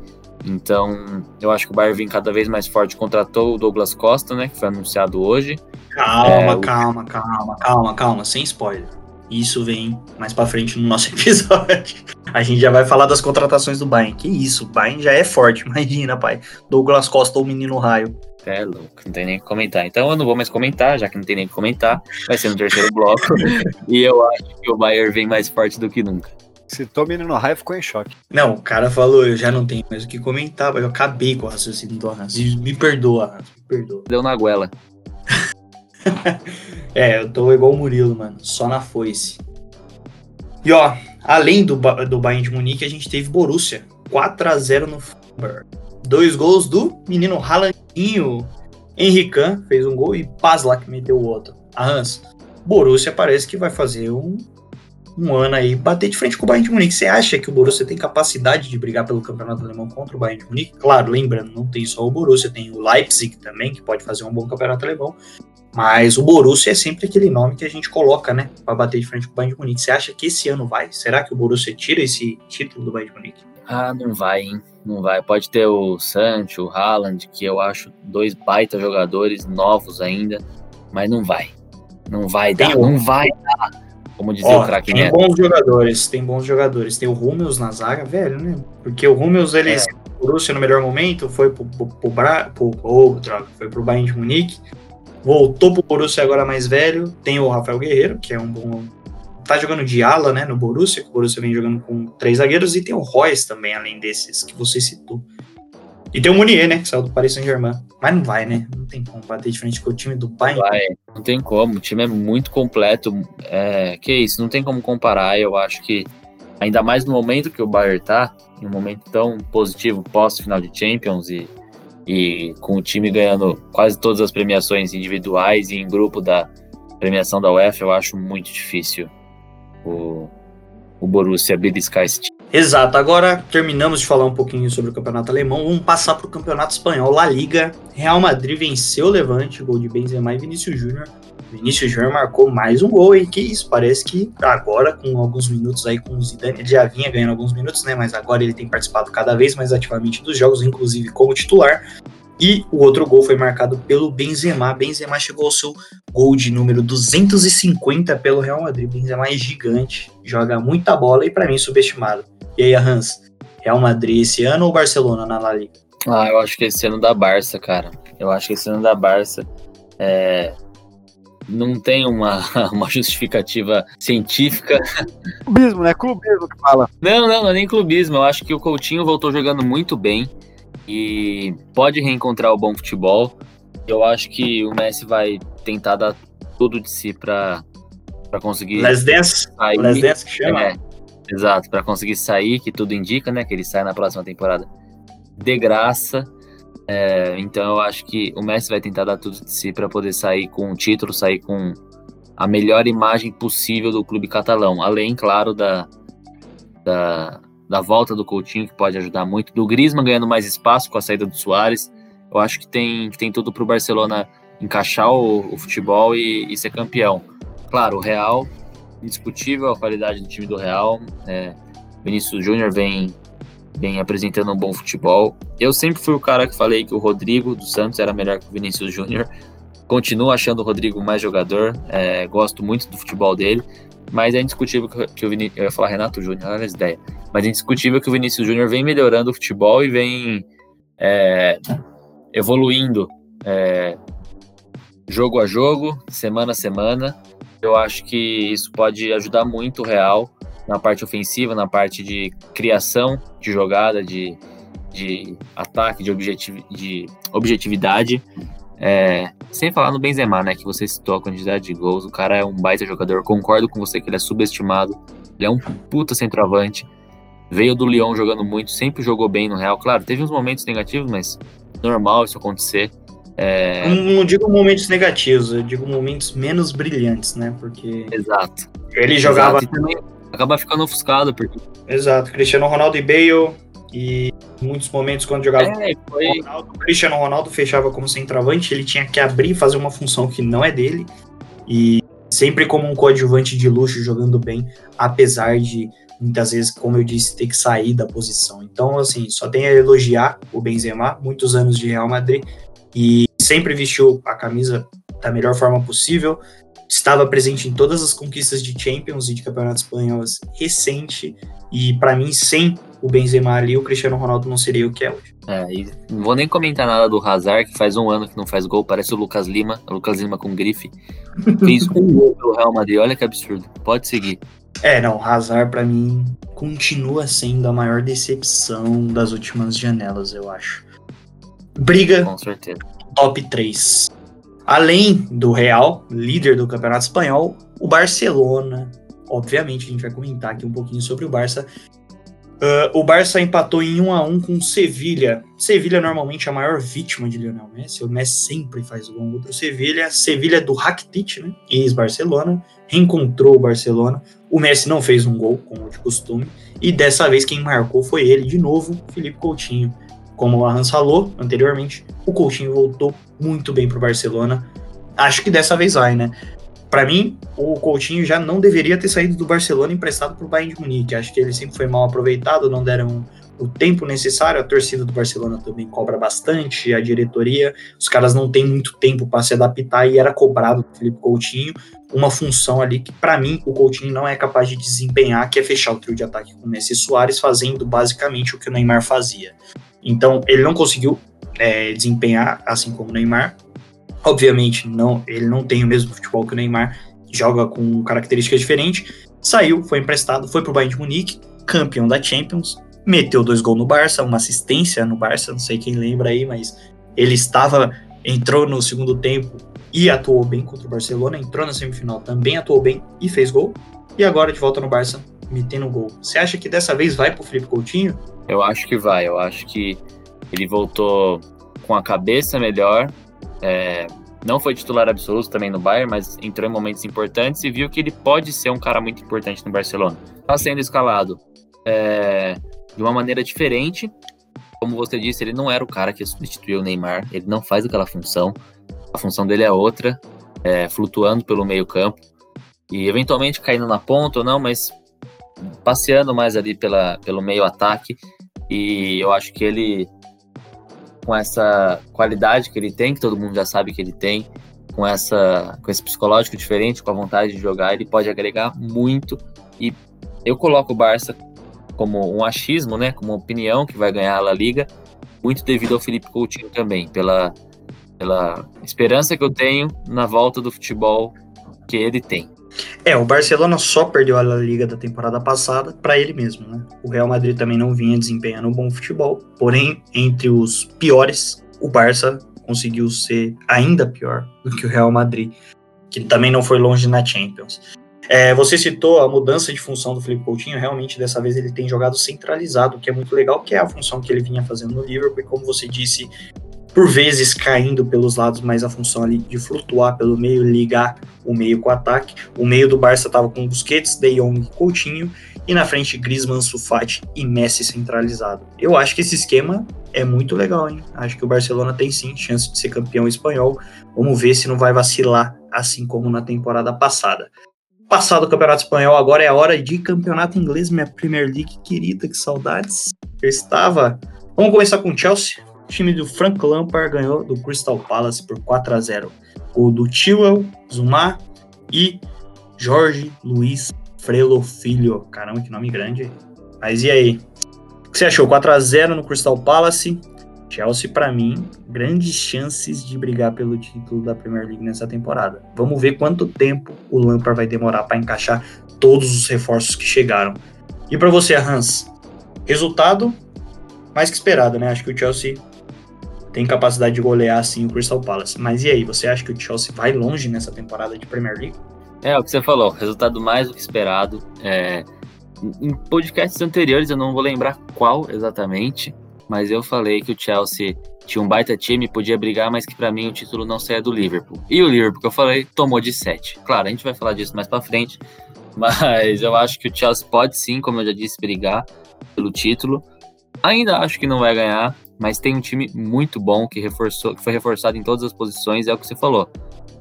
Então, eu acho que o Bayern vem cada vez mais forte. Contratou o Douglas Costa, né? Que foi anunciado hoje. Calma, É, o- calma, calma, calma, calma, sem spoiler. Isso vem mais pra frente no nosso episódio. A gente já vai falar das contratações do Bayern. Que isso, o Bayern já é forte, imagina, pai. Douglas Costa ou Menino Raio. É louco, não tem nem o que comentar. Então eu não vou mais comentar, já que não tem nem o que comentar. Vai ser no terceiro bloco. e eu acho que o Bayern vem mais forte do que nunca. Citou o menino raio ficou em choque. Não, o cara falou, eu já não tenho mais o que comentar, eu acabei com o raciocínio do Hans. Me perdoa, me perdoa. Deu na goela. É, eu tô igual o Murilo, mano. Só na foice. E ó, além do, do Bayern de Munique, a gente teve Borussia. 4x0 no Freiburg. Dois gols do menino Haalandinho. Henrican fez um gol e Paslak meteu o outro. A Hans, Borussia parece que vai fazer um, um ano aí, bater de frente com o Bayern de Munique. Você acha que o Borussia tem capacidade de brigar pelo campeonato alemão contra o Bayern de Munique? Claro, lembrando, não tem só o Borussia, tem o Leipzig também, que pode fazer um bom campeonato alemão. Mas o Borussia é sempre aquele nome que a gente coloca, né, para bater de frente com o Bayern de Munique. Você acha que esse ano vai? Será que o Borussia tira esse título do Bayern de Munique? Ah, não vai, hein? Não vai. Pode ter o Sancho, o Haaland, que eu acho dois baita jogadores novos ainda, mas não vai. Não vai dar, Tem o- não vai dar. Como dizia Ó, o craque tem Neto. bons jogadores, tem bons jogadores. Tem o Hummels na zaga, velho, né? Porque o Hummels, ele, É. o Borussia no melhor momento, foi pro, pro, pro, Bra, pro, oh, droga, foi pro Bayern de Munique, voltou pro Borussia agora mais velho. Tem o Rafael Guerreiro, que é um bom... Tá jogando de ala, né, no Borussia, que o Borussia vem jogando com três zagueiros, e tem o Royce também, além desses que você citou. E tem o Munier, né, que saiu do Paris Saint-Germain. Mas não vai, né? Não tem como bater de frente com o time do Bayern. Vai, não tem como. O time é muito completo. É, que isso, não tem como comparar. Eu acho que, ainda mais no momento que o Bayern tá, em um momento tão positivo, pós-final de Champions e, e com o time ganhando quase todas as premiações individuais e em grupo da premiação da UEFA, eu acho muito difícil o, o Borussia beliscar esse time. Exato, agora terminamos de falar um pouquinho sobre o campeonato alemão, vamos passar para o campeonato espanhol, La Liga. Real Madrid venceu o Levante, gol de Benzema e Vinícius Júnior. Vinícius Júnior marcou mais um gol, hein? Que isso, parece que agora, com alguns minutos aí com o Zidane, ele já vinha ganhando alguns minutos, né? Mas agora ele tem participado cada vez mais ativamente dos jogos, inclusive como titular. E o outro gol foi marcado pelo Benzema. Benzema chegou ao seu gol de número 250 pelo Real Madrid. Benzema é gigante, joga muita bola e para mim subestimado. E aí, Hans, Real Madrid esse ano ou Barcelona na La Liga? Ah, eu acho que esse ano da Barça, cara. Eu acho que esse ano da Barça é, não tem uma, uma justificativa científica. Clubismo, né? Clubismo que fala. Não, não, não é nem clubismo. Eu acho que o Coutinho voltou jogando muito bem e pode reencontrar o bom futebol. Eu acho que o Messi vai tentar dar tudo de si pra, pra conseguir Les Dance, sair. Les Dance que chama? É, exato, pra conseguir sair, que tudo indica, né? Que ele sai na próxima temporada de graça. É, então eu acho que o Messi vai tentar dar tudo de si para poder sair com o título, sair com a melhor imagem possível do clube catalão. Além, claro, da, da, da volta do Coutinho, que pode ajudar muito, do Griezmann ganhando mais espaço com a saída do Soares. Eu acho que tem, que tem tudo para o Barcelona encaixar o, o futebol e, e ser campeão. Claro, o Real, indiscutível a qualidade do time do Real. É, Vinícius Júnior vem, vem apresentando um bom futebol. Eu sempre fui o cara que falei que o Rodrigo do Santos era melhor que o Vinícius Júnior. Continuo achando o Rodrigo mais jogador, é, gosto muito do futebol dele, mas é indiscutível que, o Vinícius. Eu ia falar Renato Júnior, olha essa ideia. Mas é indiscutível que o Vinícius Júnior vem melhorando o futebol e vem é, evoluindo é, jogo a jogo, semana a semana. Eu acho que isso pode ajudar muito o Real na parte ofensiva, na parte de criação de jogada, de, de ataque, de, de objetividade. É, sem falar no Benzema, né? Que você citou a quantidade de gols. O cara é um baita jogador. Concordo com você que ele é subestimado. Ele é um puta centroavante. Veio do Lyon jogando muito, sempre jogou bem no Real. Claro, teve uns momentos negativos, mas normal isso acontecer. É, Não, não digo momentos negativos, eu digo momentos menos brilhantes, né? Porque exato. ele jogava. Exato, também acaba ficando ofuscado, porque Exato, Cristiano Ronaldo e Bale. E em muitos momentos, quando jogava é, foi, Ronaldo, o Cristiano Ronaldo fechava como centroavante, ele tinha que abrir e fazer uma função que não é dele. E sempre como um coadjuvante de luxo, jogando bem, apesar de muitas vezes, como eu disse, ter que sair da posição. Então, assim, só tenho a elogiar o Benzema, muitos anos de Real Madrid, e sempre vestiu a camisa da melhor forma possível, estava presente em todas as conquistas de Champions e de campeonatos espanhóis recente, e para mim, sem o Benzema ali, o Cristiano Ronaldo não seria o que é hoje. É, e não vou nem comentar nada do Hazard, que faz um ano que não faz gol, parece o Lucas Lima, o Lucas Lima com grife. Fez um gol pelo Real Madrid, olha que absurdo. Pode seguir. É, não, Hazard para mim continua sendo a maior decepção das últimas janelas, eu acho. Briga top 3. Além do Real, líder do Campeonato Espanhol, o Barcelona. Obviamente, a gente vai comentar aqui um pouquinho sobre o Barça. Uh, o Barça empatou em 1 a 1 com o Sevilha. Sevilha normalmente é a maior vítima de Lionel Messi. O Messi sempre faz gol contra o Sevilha. Sevilha do Rakitic, né? Ex-Barcelona. Reencontrou o Barcelona. O Messi não fez um gol, como de costume. E dessa vez quem marcou foi ele, de novo, Felipe Coutinho. Como o Arran falou anteriormente, o Coutinho voltou muito bem para o Barcelona. Acho que dessa vez vai, né? Para mim, o Coutinho já não deveria ter saído do Barcelona emprestado para o Bayern de Munique. Acho que ele sempre foi mal aproveitado, não deram o tempo necessário. A torcida do Barcelona também cobra bastante, a diretoria. Os caras não têm muito tempo para se adaptar e era cobrado do Felipe Coutinho uma função ali que, para mim, o Coutinho não é capaz de desempenhar, que é fechar o trio de ataque com Messi e Soares, fazendo basicamente o que o Neymar fazia. Então, ele não conseguiu é, desempenhar assim como o Neymar. Obviamente, não, ele não tem o mesmo futebol que o Neymar, joga com características diferentes. Saiu, foi emprestado, foi pro Bayern de Munique, campeão da Champions, meteu dois gols no Barça, uma assistência no Barça, não sei quem lembra aí, mas ele estava, entrou no segundo tempo e atuou bem contra o Barcelona, entrou na semifinal, também atuou bem e fez gol. E agora de volta no Barça, metendo gol. Você acha que dessa vez vai pro Felipe Coutinho? Eu acho que vai, eu acho que ele voltou com a cabeça melhor. É, não foi titular absoluto também no Bayern, mas entrou em momentos importantes e viu que ele pode ser um cara muito importante no Barcelona. Está sendo escalado é, de uma maneira diferente. Como você disse, ele não era o cara que substituiu o Neymar, ele não faz aquela função. A função dele é outra, é, flutuando pelo meio campo e eventualmente caindo na ponta ou não, mas passeando mais ali pela, pelo meio ataque. E eu acho que ele, com essa qualidade que ele tem, que todo mundo já sabe que ele tem, com, essa, com esse psicológico diferente, com a vontade de jogar, ele pode agregar muito. E eu coloco o Barça como um achismo, né, como opinião que vai ganhar a La Liga, muito devido ao Felipe Coutinho também, pela, pela esperança que eu tenho na volta do futebol que ele tem. É, o Barcelona só perdeu a La Liga da temporada passada para ele mesmo, né? O Real Madrid também não vinha desempenhando um bom futebol, porém, entre os piores, o Barça conseguiu ser ainda pior do que o Real Madrid, que também não foi longe na Champions. É, você citou a mudança de função do Felipe Coutinho, realmente dessa vez ele tem jogado centralizado, o que é muito legal, que é a função que ele vinha fazendo no Liverpool, e como você disse, por vezes caindo pelos lados, mas a função ali de flutuar pelo meio, ligar o meio com o ataque. O meio do Barça estava com Busquets, De Jong e Coutinho, e na frente Griezmann, Sufati e Messi centralizado. Eu acho que esse esquema é muito legal, hein? Acho que o Barcelona tem sim chance de ser campeão espanhol. Vamos ver se não vai vacilar, assim como na temporada passada. Passado o Campeonato Espanhol, agora é a hora de Campeonato Inglês, minha Premier League querida, que saudades. Eu estava. Vamos começar com o Chelsea. O time do Frank Lampard ganhou do Crystal Palace por 4 a 0 Gol do Chilwell, Zuma e Jorge Luiz Frelo Filho. Caramba, que nome grande. Mas e aí? O que você achou? 4 a 0 no Crystal Palace. Chelsea, para mim, grandes chances de brigar pelo título da Premier League nessa temporada. Vamos ver quanto tempo o Lampard vai demorar para encaixar todos os reforços que chegaram. E para você, Hans, resultado mais que esperado, né? Acho que o Chelsea tem capacidade de golear assim o Crystal Palace. Mas e aí, você acha que o Chelsea vai longe nessa temporada de Premier League? É, o que você falou, resultado mais do que esperado. É, em podcasts anteriores, eu não vou lembrar qual exatamente, mas eu falei que o Chelsea tinha um baita time, podia brigar, mas que para mim o título não saia do Liverpool. E o Liverpool, que eu falei, tomou de 7. Claro, a gente vai falar disso mais para frente, mas eu acho que o Chelsea pode sim, como eu já disse, brigar pelo título. Ainda acho que não vai ganhar, mas tem um time muito bom que reforçou, que foi reforçado em todas as posições, é o que você falou.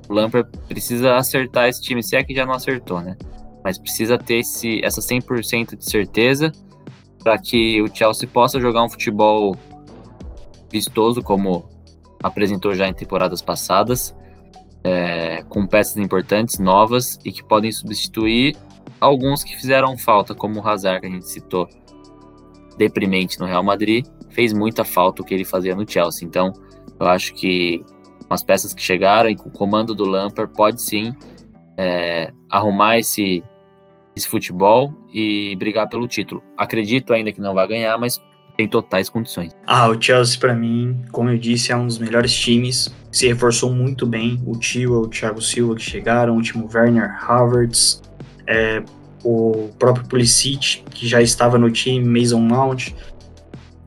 O Lampard precisa acertar esse time, se é que já não acertou, né? Mas precisa ter esse, essa 100% de certeza para que o Chelsea possa jogar um futebol vistoso, como apresentou já em temporadas passadas, é, com peças importantes, novas e que podem substituir alguns que fizeram falta, como o Hazard, que a gente citou, deprimente no Real Madrid, fez muita falta o que ele fazia no Chelsea. Então, eu acho que as peças que chegaram e com o comando do Lampard, pode sim é, arrumar esse, esse futebol e brigar pelo título. Acredito ainda que não vai ganhar, mas tem totais condições. Ah, o Chelsea, para mim, como eu disse, é um dos melhores times. Se reforçou muito bem. O Tio, o Thiago Silva que chegaram, o Timo Werner, Havertz, é, o próprio Pulisic, que já estava no time, Mason Mount,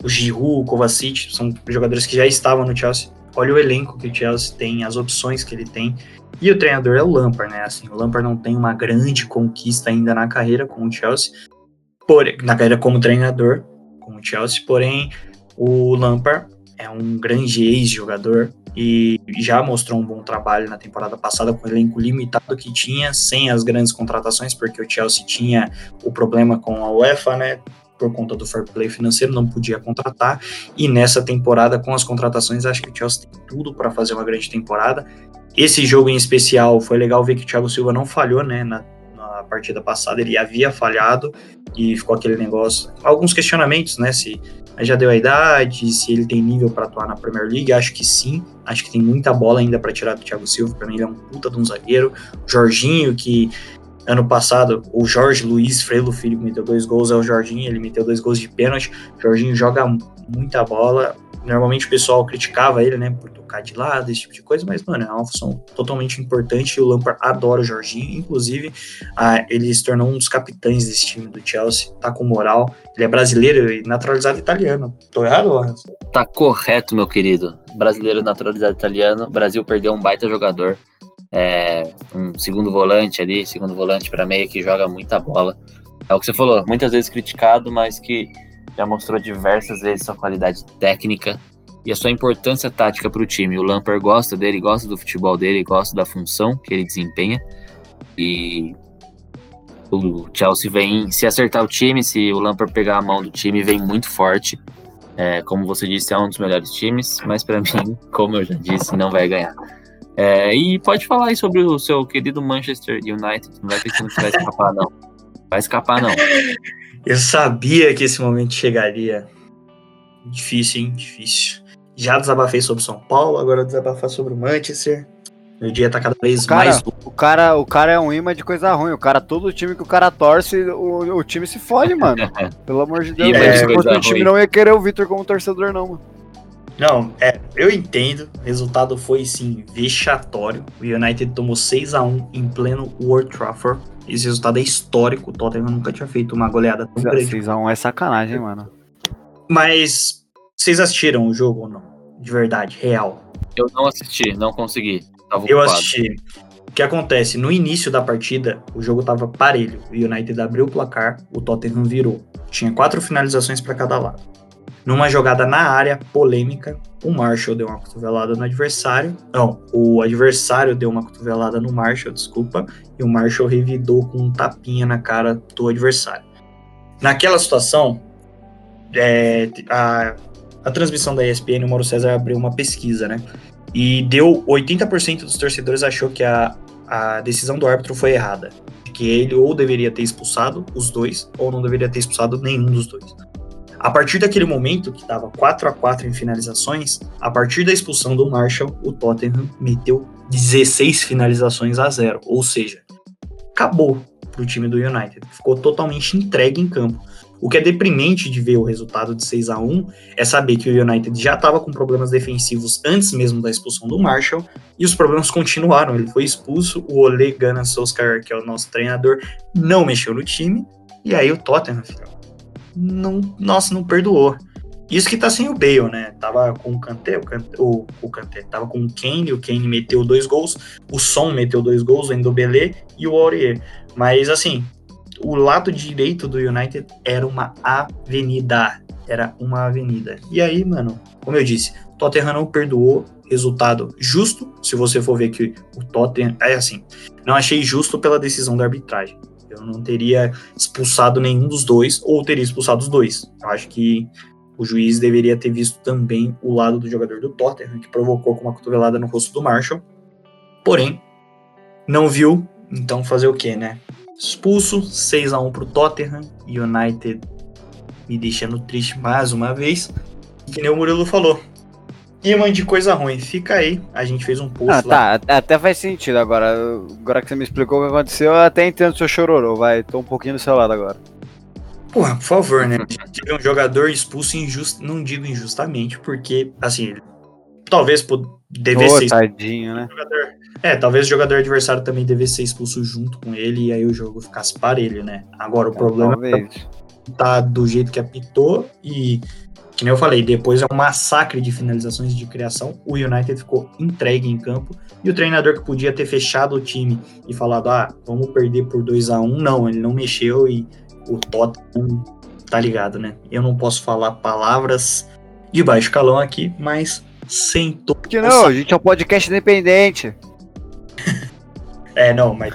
o Giroud, o Kovacic, são jogadores que já estavam no Chelsea. Olha o elenco que o Chelsea tem, as opções que ele tem. E o treinador é o Lampard, né? Assim, o Lampard não tem uma grande conquista ainda na carreira com o Chelsea, por, na carreira como treinador, com o Chelsea, porém o Lampard é um grande ex-jogador e já mostrou um bom trabalho na temporada passada com o elenco limitado que tinha, sem as grandes contratações, porque o Chelsea tinha o problema com a UEFA, né? Por conta do fair play financeiro, não podia contratar. E nessa temporada, com as contratações, acho que o Chelsea tem tudo para fazer uma grande temporada. Esse jogo em especial foi legal ver que o Thiago Silva não falhou, né? Na, na partida passada ele havia falhado e ficou aquele negócio. Alguns questionamentos, né? Se já deu a idade, se ele tem nível para atuar na Premier League, acho que sim. Acho que tem muita bola ainda para tirar do Thiago Silva. Para mim, ele é um puta de um zagueiro. O Jorginho, que ano passado o Jorge Luiz Freilo Filho meteu dois gols, é o Jorginho, ele meteu dois gols de pênalti. O Jorginho joga muita bola. Normalmente o pessoal criticava ele, né, por tocar de lado, esse tipo de coisa, mas, mano, é uma função totalmente importante o Lampard adora o Jorginho. Inclusive, ah, ele se tornou um dos capitães desse time do Chelsea, tá com moral. Ele é brasileiro e naturalizado italiano. Tô errado, Lorenzo? Tá correto, meu querido. Brasileiro naturalizado italiano. Brasil perdeu um baita jogador. É, um segundo volante ali, segundo volante para meia que joga muita bola. É o que você falou, muitas vezes criticado, mas que já mostrou diversas vezes sua qualidade técnica e a sua importância tática para o time. O Lampard gosta dele, gosta do futebol dele, gosta da função que ele desempenha. E o Chelsea vem, se acertar o time, se o Lampard pegar a mão do time, vem muito forte. É, como você disse, é um dos melhores times, mas para mim, como eu já disse, não vai ganhar. É, e pode falar aí sobre o seu querido Manchester United. Não vai ter que não vai escapar, não. Vai escapar, não. Eu sabia que esse momento chegaria. Difícil, hein? Difícil. Já desabafei sobre São Paulo, agora desabafar sobre o Manchester. Meu dia tá cada vez O cara, mais. o cara, o cara é um imã de coisa ruim. O cara, todo time que o cara torce, o, o time se fode, mano. Pelo amor de Deus. Se fosse o time ruim. não ia querer o Victor como torcedor, não, mano. Não, é, eu entendo. O resultado foi sim vexatório. O United tomou 6 a 1 em pleno World Trafford. Esse resultado é histórico. O Tottenham nunca tinha feito uma goleada tão grande. 6x1 é sacanagem, mano. Mas vocês assistiram o jogo ou não? De verdade, real. Eu não assisti, não consegui. Tava Eu ocupado. assisti. O que acontece? No início da partida, o jogo tava parelho. O United abriu o placar, o Tottenham virou. Tinha quatro finalizações para cada lado. Numa jogada na área, polêmica, o Marshall deu uma cotovelada no adversário. Não, o adversário deu uma cotovelada no Marshall, desculpa. E o Marshall revidou com um tapinha na cara do adversário. Naquela situação, é, a, a transmissão da ESPN, o Mauro César abriu uma pesquisa, né? E deu 80% dos torcedores achou que a, a decisão do árbitro foi errada. Que ele ou deveria ter expulsado os dois, ou não deveria ter expulsado nenhum dos dois. A partir daquele momento, que estava 4 a 4 em finalizações, a partir da expulsão do Marshall, o Tottenham meteu 16 finalizações a zero. Ou seja, acabou para o time do United. Ficou totalmente entregue em campo. O que é deprimente de ver o resultado de 6 a 1 é saber que o United já estava com problemas defensivos antes mesmo da expulsão do Marshall e os problemas continuaram. Ele foi expulso, o Ole Gunnar Solskjaer, que é o nosso treinador, não mexeu no time e aí o Tottenham, filho, não, nossa, não perdoou. Isso que tá sem o Bale, né? Tava com o Kanté, o Kanté, o, o Kanté tava com o Kane, o Kane meteu dois gols, o Son meteu dois gols, o Endobele e o Aurier. Mas assim, o lado direito do United era uma avenida. era uma avenida. E aí, mano, como eu disse, Tottenham não perdoou, resultado justo, se você for ver que o Tottenham, é assim, não achei justo pela decisão da arbitragem. Eu não teria expulsado nenhum dos dois, ou teria expulsado os dois. Eu acho que o juiz deveria ter visto também o lado do jogador do Tottenham, que provocou com uma cotovelada no rosto do Marshall. Porém, não viu, então fazer o quê, né? Expulso, 6 a 1 pro Tottenham, United me deixando triste mais uma vez. Que nem o Murilo falou. Imã de coisa ruim, fica aí. A gente fez um post Ah, lá. tá, até faz sentido agora. Agora que você me explicou o que aconteceu, eu até entendo seu chororô, vai. Tô um pouquinho do seu lado agora. Porra, por favor, né? Teve um jogador expulso injusto, não digo injustamente, porque, assim, talvez devesse Ô, ser tadinho, né? jogador. É, talvez o jogador adversário também devesse ser expulso junto com ele e aí o jogo ficasse parelho, né? Agora o problema Talvez. tá do jeito que apitou e, que nem eu falei, depois é um massacre de finalizações de criação. O United ficou entregue em campo e o treinador que podia ter fechado o time e falado, ah, vamos perder por 2 a 1 não, ele não mexeu e o Tottenham tá ligado, né? Eu não posso falar palavras de baixo calão aqui, mas sentou. Que não? A gente é um podcast independente. É, não, mas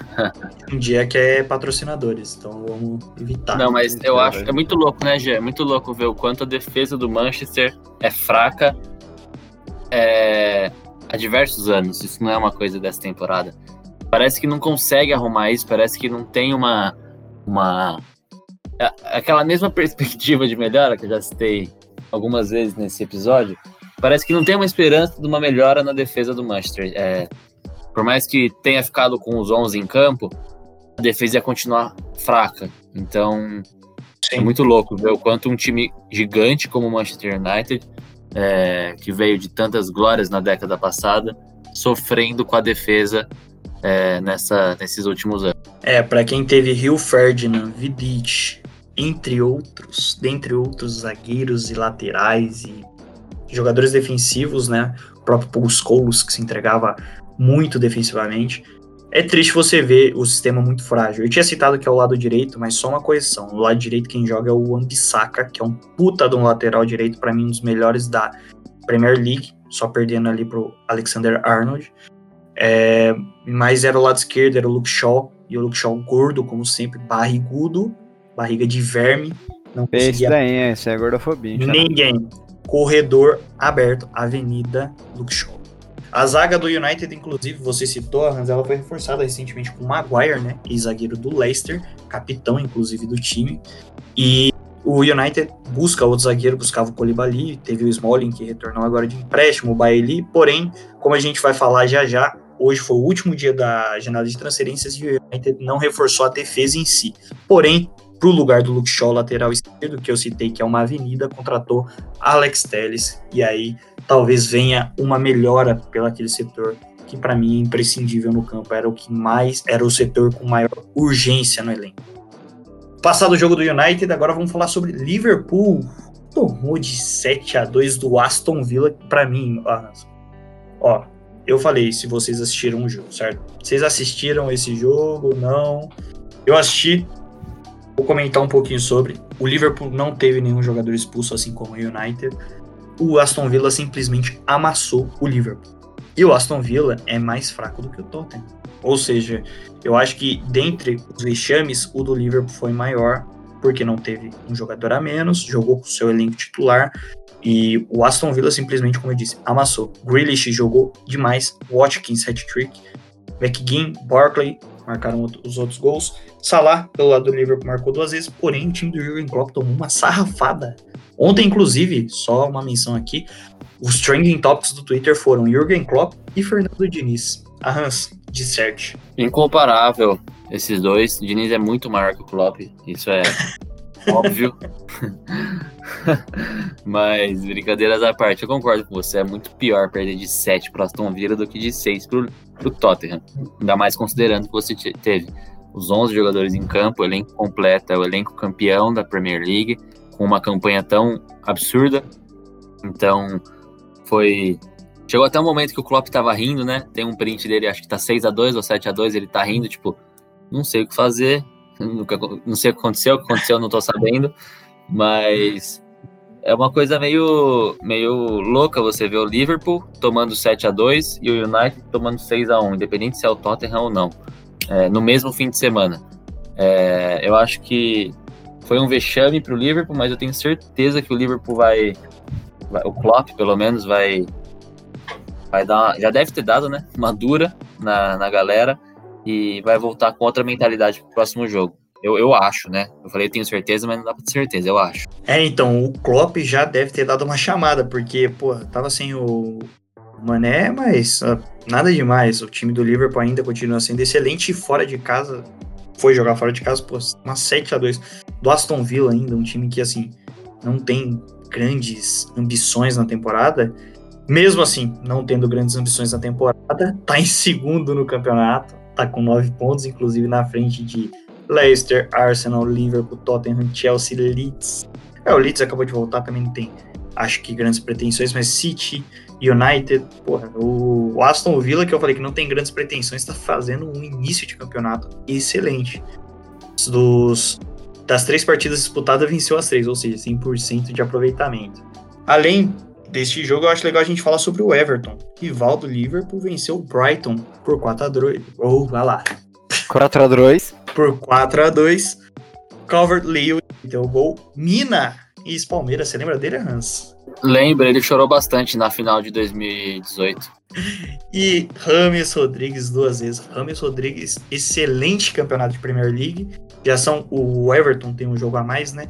um dia que é patrocinadores, então vamos evitar. Não, mas eu acho é muito louco, né, Gê? É muito louco ver o quanto a defesa do Manchester é fraca é, há diversos anos. Isso não é uma coisa dessa temporada. Parece que não consegue arrumar isso, parece que não tem uma. uma aquela mesma perspectiva de melhora que eu já citei algumas vezes nesse episódio. Parece que não tem uma esperança de uma melhora na defesa do Manchester. É, por mais que tenha ficado com os 11 em campo, a defesa ia continuar fraca. Então, é muito louco ver o quanto um time gigante como o Manchester United, é, que veio de tantas glórias na década passada, sofrendo com a defesa é, nessa, nesses últimos anos. É, pra quem teve Rio Ferdinand, Vidic, entre outros, dentre outros zagueiros e laterais e jogadores defensivos, né? O próprio Paul Scholes, que se entregava muito defensivamente. É triste você ver o sistema muito frágil. Eu tinha citado que é o lado direito, mas só uma correção. O lado direito quem joga é o Ambissaca, que é um puta de um lateral direito, para mim um dos melhores da Premier League, só perdendo ali pro Alexander Arnold. É, mas era o lado esquerdo, era o Luke Shaw, e o Luke Shaw gordo, como sempre, barrigudo, barriga de verme, não Esse conseguia daí? Esse é gordofobia. ninguém. Corredor aberto, Avenida Luke Shaw. A zaga do United, inclusive, você citou, Hans, ela foi reforçada recentemente com o Maguire, né? Ex-zagueiro do Leicester, capitão, inclusive, do time. E o United busca outro zagueiro, buscava o Colibali, teve o Smalling, que retornou agora de empréstimo, o Bailey, porém, como a gente vai falar já já, hoje foi o último dia da janela de transferências e o United não reforçou a defesa em si. Porém, para o lugar do Luke Shaw, lateral esquerdo, que eu citei que é uma avenida, contratou Alex Telles, e aí talvez venha uma melhora pelo aquele setor que para mim é imprescindível no campo, era o que mais, era o setor com maior urgência no elenco. Passado o jogo do United, agora vamos falar sobre Liverpool. Tomou de 7 a 2 do Aston Villa, para mim, ó, eu falei se vocês assistiram o jogo, certo? Vocês assistiram esse jogo? Não. Eu assisti, Vou comentar um pouquinho sobre. O Liverpool não teve nenhum jogador expulso, assim como o United. O Aston Villa simplesmente amassou o Liverpool. E o Aston Villa é mais fraco do que o Tottenham. Ou seja, eu acho que dentre os vexames, o do Liverpool foi maior, porque não teve um jogador a menos, jogou com o seu elenco titular. E o Aston Villa simplesmente, como eu disse, amassou. Grealish jogou demais, Watkins hat-trick, McGinn, Barkley marcaram os outros gols. Salah, pelo lado do Liverpool, marcou duas vezes, porém o time do Jurgen Klopp tomou uma sarrafada. Ontem, inclusive, só uma menção aqui, os trending topics do Twitter foram Jurgen Klopp e Fernando Diniz. A Hans, disserte. Incomparável esses dois. O Diniz é muito maior que o Klopp, isso é óbvio. Mas, brincadeiras à parte, eu concordo com você. É muito pior perder de 7 para Aston Villa do que de 6 pro, pro Tottenham. Ainda mais considerando que você te- teve os 11 jogadores em campo, o elenco completo, é o elenco campeão da Premier League, com uma campanha tão absurda. Então, foi. Chegou até um momento que o Klopp tava rindo, né? Tem um print dele, acho que tá 6 a 2 ou 7 a 2 ele tá rindo, tipo, não sei o que fazer, não sei o que aconteceu, o que aconteceu eu não tô sabendo, mas é uma coisa meio, meio louca você ver o Liverpool tomando 7 a 2 e o United tomando 6 a 1 independente se é o Tottenham ou não, é, no mesmo fim de semana. É, eu acho que foi um vexame para o Liverpool, mas eu tenho certeza que o Liverpool vai, vai, o Klopp pelo menos vai, vai dar, já deve ter dado, né, uma dura na, na galera e vai voltar com outra mentalidade para o próximo jogo. Eu, eu acho, né? Eu falei, eu tenho certeza, mas não dá pra ter certeza, eu acho. É, então, o Klopp já deve ter dado uma chamada, porque, pô, tava sem o Mané, mas uh, nada demais. O time do Liverpool ainda continua sendo excelente fora de casa, foi jogar fora de casa, pô, uma 7 a 2 do Aston Villa ainda, um time que, assim, não tem grandes ambições na temporada. Mesmo assim, não tendo grandes ambições na temporada, tá em segundo no campeonato, tá com nove pontos, inclusive na frente de Leicester, Arsenal, Liverpool, Tottenham, Chelsea, Leeds. É, o Leeds acabou de voltar, também não tem, acho que, grandes pretensões, mas City, United, porra, o Aston Villa, que eu falei que não tem grandes pretensões, está fazendo um início de campeonato excelente. Dos, das três partidas disputadas, venceu as três, ou seja, 100% de aproveitamento. Além deste jogo, eu acho legal a gente falar sobre o Everton. Rival do Liverpool venceu o Brighton por 4 a 2. Oh, vai lá. 4 a 2 por 4 a 2 Calvert Lewin deu o gol. Mina e Palmeiras, você lembra dele, Hans? Lembra, ele chorou bastante na final de 2018. E Rames Rodrigues duas vezes. Rames Rodrigues, excelente campeonato de Premier League. Já são o Everton tem um jogo a mais, né?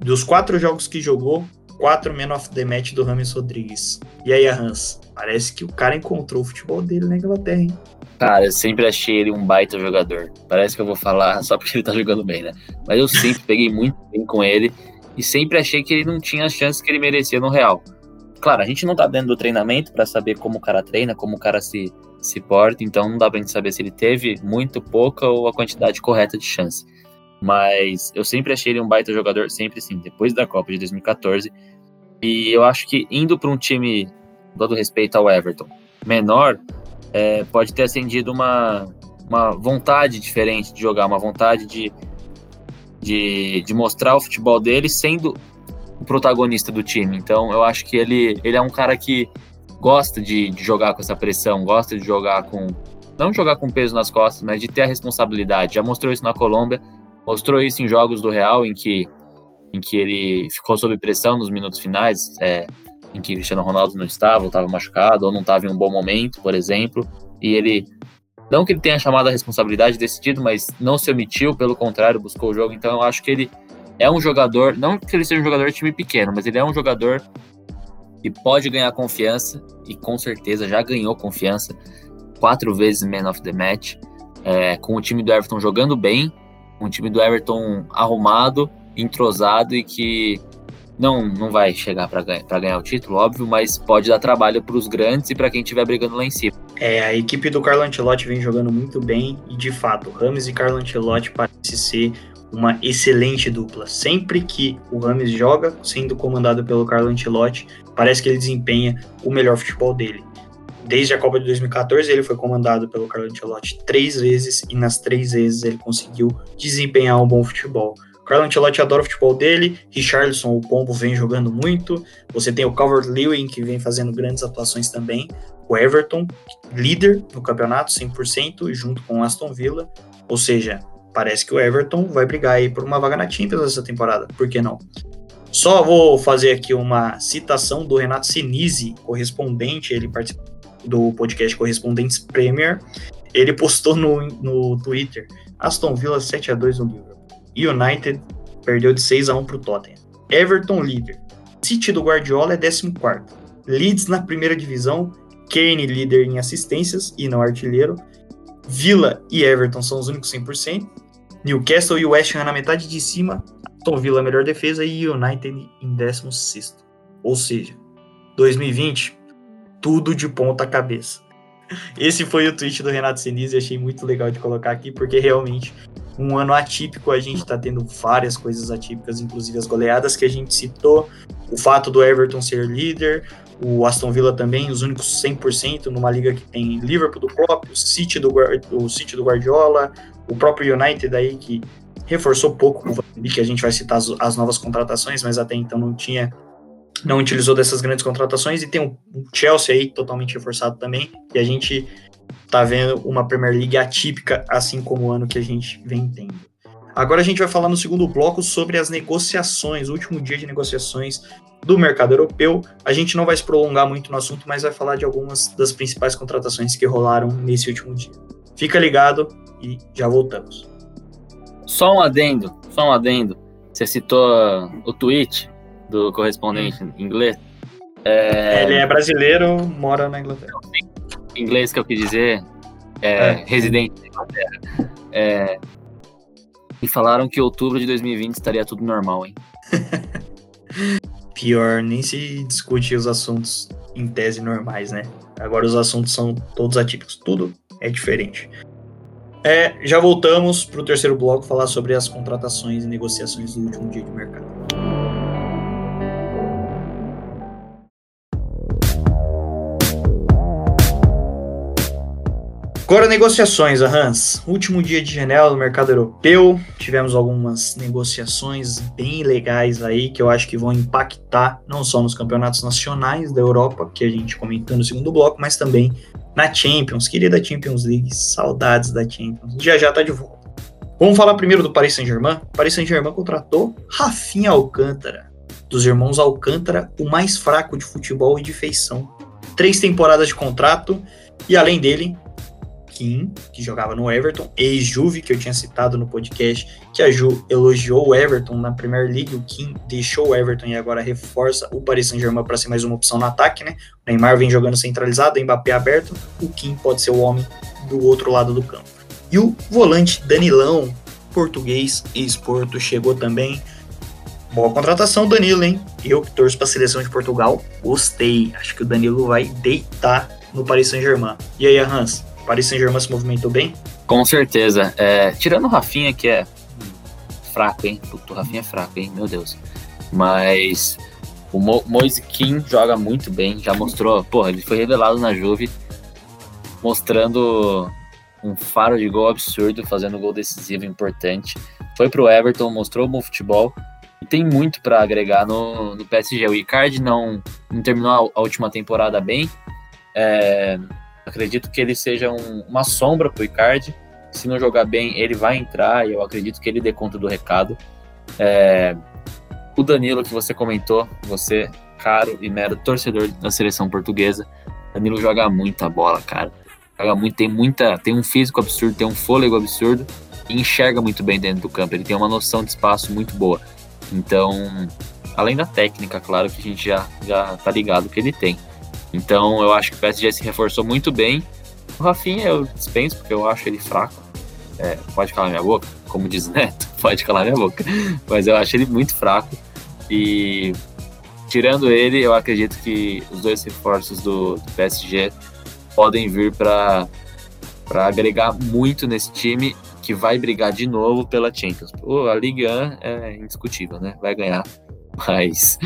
Dos quatro jogos que jogou, quatro men of the match do Rames Rodrigues. E aí, Hans? Parece que o cara encontrou o futebol dele na Inglaterra, hein? Cara, eu sempre achei ele um baita jogador. Parece que eu vou falar só porque ele tá jogando bem, né? Mas eu sempre peguei muito bem com ele e sempre achei que ele não tinha as chances que ele merecia no Real. Claro, a gente não tá dentro do treinamento para saber como o cara treina, como o cara se, se porta, então não dá pra gente saber se ele teve muito, pouca ou a quantidade correta de chance. Mas eu sempre achei ele um baita jogador, sempre sim, depois da Copa de 2014. E eu acho que indo para um time, todo respeito ao Everton, menor, é, pode ter acendido uma, uma vontade diferente de jogar, uma vontade de, de, de mostrar o futebol dele sendo o protagonista do time. Então eu acho que ele, ele é um cara que gosta de, de jogar com essa pressão, gosta de jogar com. Não jogar com peso nas costas, mas de ter a responsabilidade. Já mostrou isso na Colômbia, mostrou isso em jogos do Real, em que, em que ele ficou sob pressão nos minutos finais. É, em que Cristiano Ronaldo não estava, ou estava machucado, ou não estava em um bom momento, por exemplo, e ele não que ele tenha chamado a responsabilidade decidido, mas não se omitiu, pelo contrário, buscou o jogo. Então eu acho que ele é um jogador, não que ele seja um jogador de time pequeno, mas ele é um jogador que pode ganhar confiança e com certeza já ganhou confiança. Quatro vezes Man of the Match, é, com o time do Everton jogando bem, o time do Everton arrumado, entrosado e que não, não vai chegar para ganhar, ganhar o título, óbvio, mas pode dar trabalho para os grandes e para quem estiver brigando lá em cima. É, a equipe do Carlo Ancelotti vem jogando muito bem e, de fato, Rames e Carlo Ancelotti parece ser uma excelente dupla. Sempre que o Rames joga, sendo comandado pelo Carlo Ancelotti, parece que ele desempenha o melhor futebol dele. Desde a Copa de 2014, ele foi comandado pelo Carlo Ancelotti três vezes e nas três vezes ele conseguiu desempenhar um bom futebol. Carlo Ancelotti adora o futebol dele, Richarlison, o Pombo, vem jogando muito. Você tem o Calvert-Lewin, que vem fazendo grandes atuações também. O Everton, líder no campeonato, 100%, junto com o Aston Villa. Ou seja, parece que o Everton vai brigar aí por uma vaga na Champions essa temporada. Por que não? Só vou fazer aqui uma citação do Renato Sinise, correspondente, ele participou do podcast Correspondentes Premier. Ele postou no, no Twitter: Aston Villa 7 a 2 no Liverpool. United perdeu de 6 a 1 para o Tottenham. Everton líder. City do Guardiola é 14. Leeds na primeira divisão. Kane líder em assistências e não artilheiro. Villa e Everton são os únicos 100%. Newcastle e West Ham na metade de cima. Aston Villa melhor defesa e United em 16. Ou seja, 2020, tudo de ponta cabeça. Esse foi o tweet do Renato Senise, achei muito legal de colocar aqui, porque realmente um ano atípico, a gente está tendo várias coisas atípicas, inclusive as goleadas que a gente citou, o fato do Everton ser líder, o Aston Villa também, os únicos 100% numa liga que tem Liverpool do Klopp, City do, o City do Guardiola, o próprio United aí que reforçou pouco que a gente vai citar as, as novas contratações, mas até então não tinha não utilizou dessas grandes contratações e tem o Chelsea aí totalmente reforçado também, e a gente tá vendo uma Premier League atípica, assim como o ano que a gente vem tendo. Agora a gente vai falar no segundo bloco sobre as negociações, o último dia de negociações do mercado europeu. A gente não vai se prolongar muito no assunto, mas vai falar de algumas das principais contratações que rolaram nesse último dia. Fica ligado e já voltamos. Só um adendo, só um adendo. Você citou o tweet do correspondente em inglês. É, Ele é brasileiro, mora na Inglaterra. inglês que eu quis dizer, é, É. residente da Inglaterra. É, e falaram que outubro de 2020 estaria tudo normal, hein? Pior, nem se discute os assuntos em tese normais, né? Agora os assuntos são todos atípicos, tudo é diferente. É, já voltamos para o terceiro bloco falar sobre as contratações e negociações do último dia de mercado. Agora negociações, Hans. Último dia de janela do mercado europeu. Tivemos algumas negociações bem legais aí que eu acho que vão impactar não só nos campeonatos nacionais da Europa, que a gente comentou no segundo bloco, mas também na Champions, querida Champions League, saudades da Champions. Já já tá de volta. Vamos falar primeiro do Paris Saint-Germain. Paris Saint-Germain contratou Rafinha Alcântara, dos irmãos Alcântara, o mais fraco de futebol e de feição. Três temporadas de contrato e além dele, Kim, que jogava no Everton, ex-Juve, que eu tinha citado no podcast, que a Ju elogiou o Everton na Premier League, o Kim deixou o Everton e agora reforça o Paris Saint-Germain para ser mais uma opção no ataque, né? O Neymar vem jogando centralizado, o Mbappé aberto, o Kim pode ser o homem do outro lado do campo. E o volante Danilão, português, ex-Porto, chegou também. Boa contratação, Danilo, hein? Eu que torço para a seleção de Portugal, gostei. Acho que o Danilo vai deitar no Paris Saint-Germain. E aí, Hans? O Paris Saint-Germain se movimentou bem? Com certeza. É, tirando o Rafinha, que é fraco, hein? Puto, o Rafinha é fraco, hein? Meu Deus. Mas o Mo Moise Kim joga muito bem, já mostrou. Porra, ele foi revelado na Juve, mostrando um faro de gol absurdo, fazendo gol decisivo importante. Foi pro Everton, mostrou um bom futebol e tem muito para agregar no, no PSG. O Icardi não, não terminou a, a última temporada bem. É, acredito que ele seja um- uma sombra pro Icardi. Se não jogar bem, ele vai entrar e eu acredito que ele dê conta do recado. É, o Danilo, que você comentou, você, caro e mero torcedor da seleção portuguesa, Danilo joga muita bola, cara. Joga muito, tem muita, tem um físico absurdo, tem um fôlego absurdo e enxerga muito bem dentro do campo. Ele tem uma noção de espaço muito boa. Então, além da técnica, claro que a gente já, já tá ligado que ele tem. Então, eu acho que o PSG se reforçou muito bem. O Rafinha eu dispenso, porque eu acho ele fraco. É, pode calar minha boca, como diz Neto, pode calar minha boca. Mas eu acho ele muito fraco. E tirando ele, eu acredito que os dois reforços do, do PSG podem vir para agregar muito nesse time que vai brigar de novo pela Champions. Pô, a Ligue 1 é indiscutível, né? Vai ganhar, mas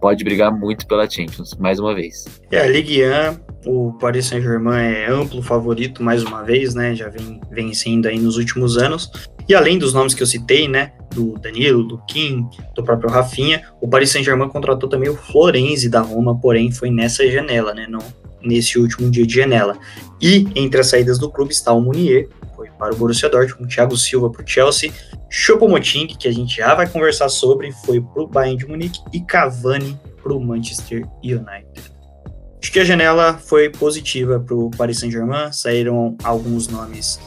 pode brigar muito pela Champions, mais uma vez. É, a Ligue 1, o Paris Saint-Germain é amplo favorito mais uma vez, né? Já vem vencendo aí nos últimos anos. E além dos nomes que eu citei, né? Do Danilo, do Kim, do próprio Rafinha, o Paris Saint-Germain contratou também o Florenzi da Roma, porém foi nessa janela, né? Não nesse último dia de janela. E entre as saídas do clube está o Munier, para o Borussia Dortmund, Thiago Silva para o Chelsea, Choupo-Moting, que a gente já vai conversar sobre, foi para o Bayern de Munique e Cavani para o Manchester United. Acho que a janela foi positiva para o Paris Saint-Germain, saíram alguns nomes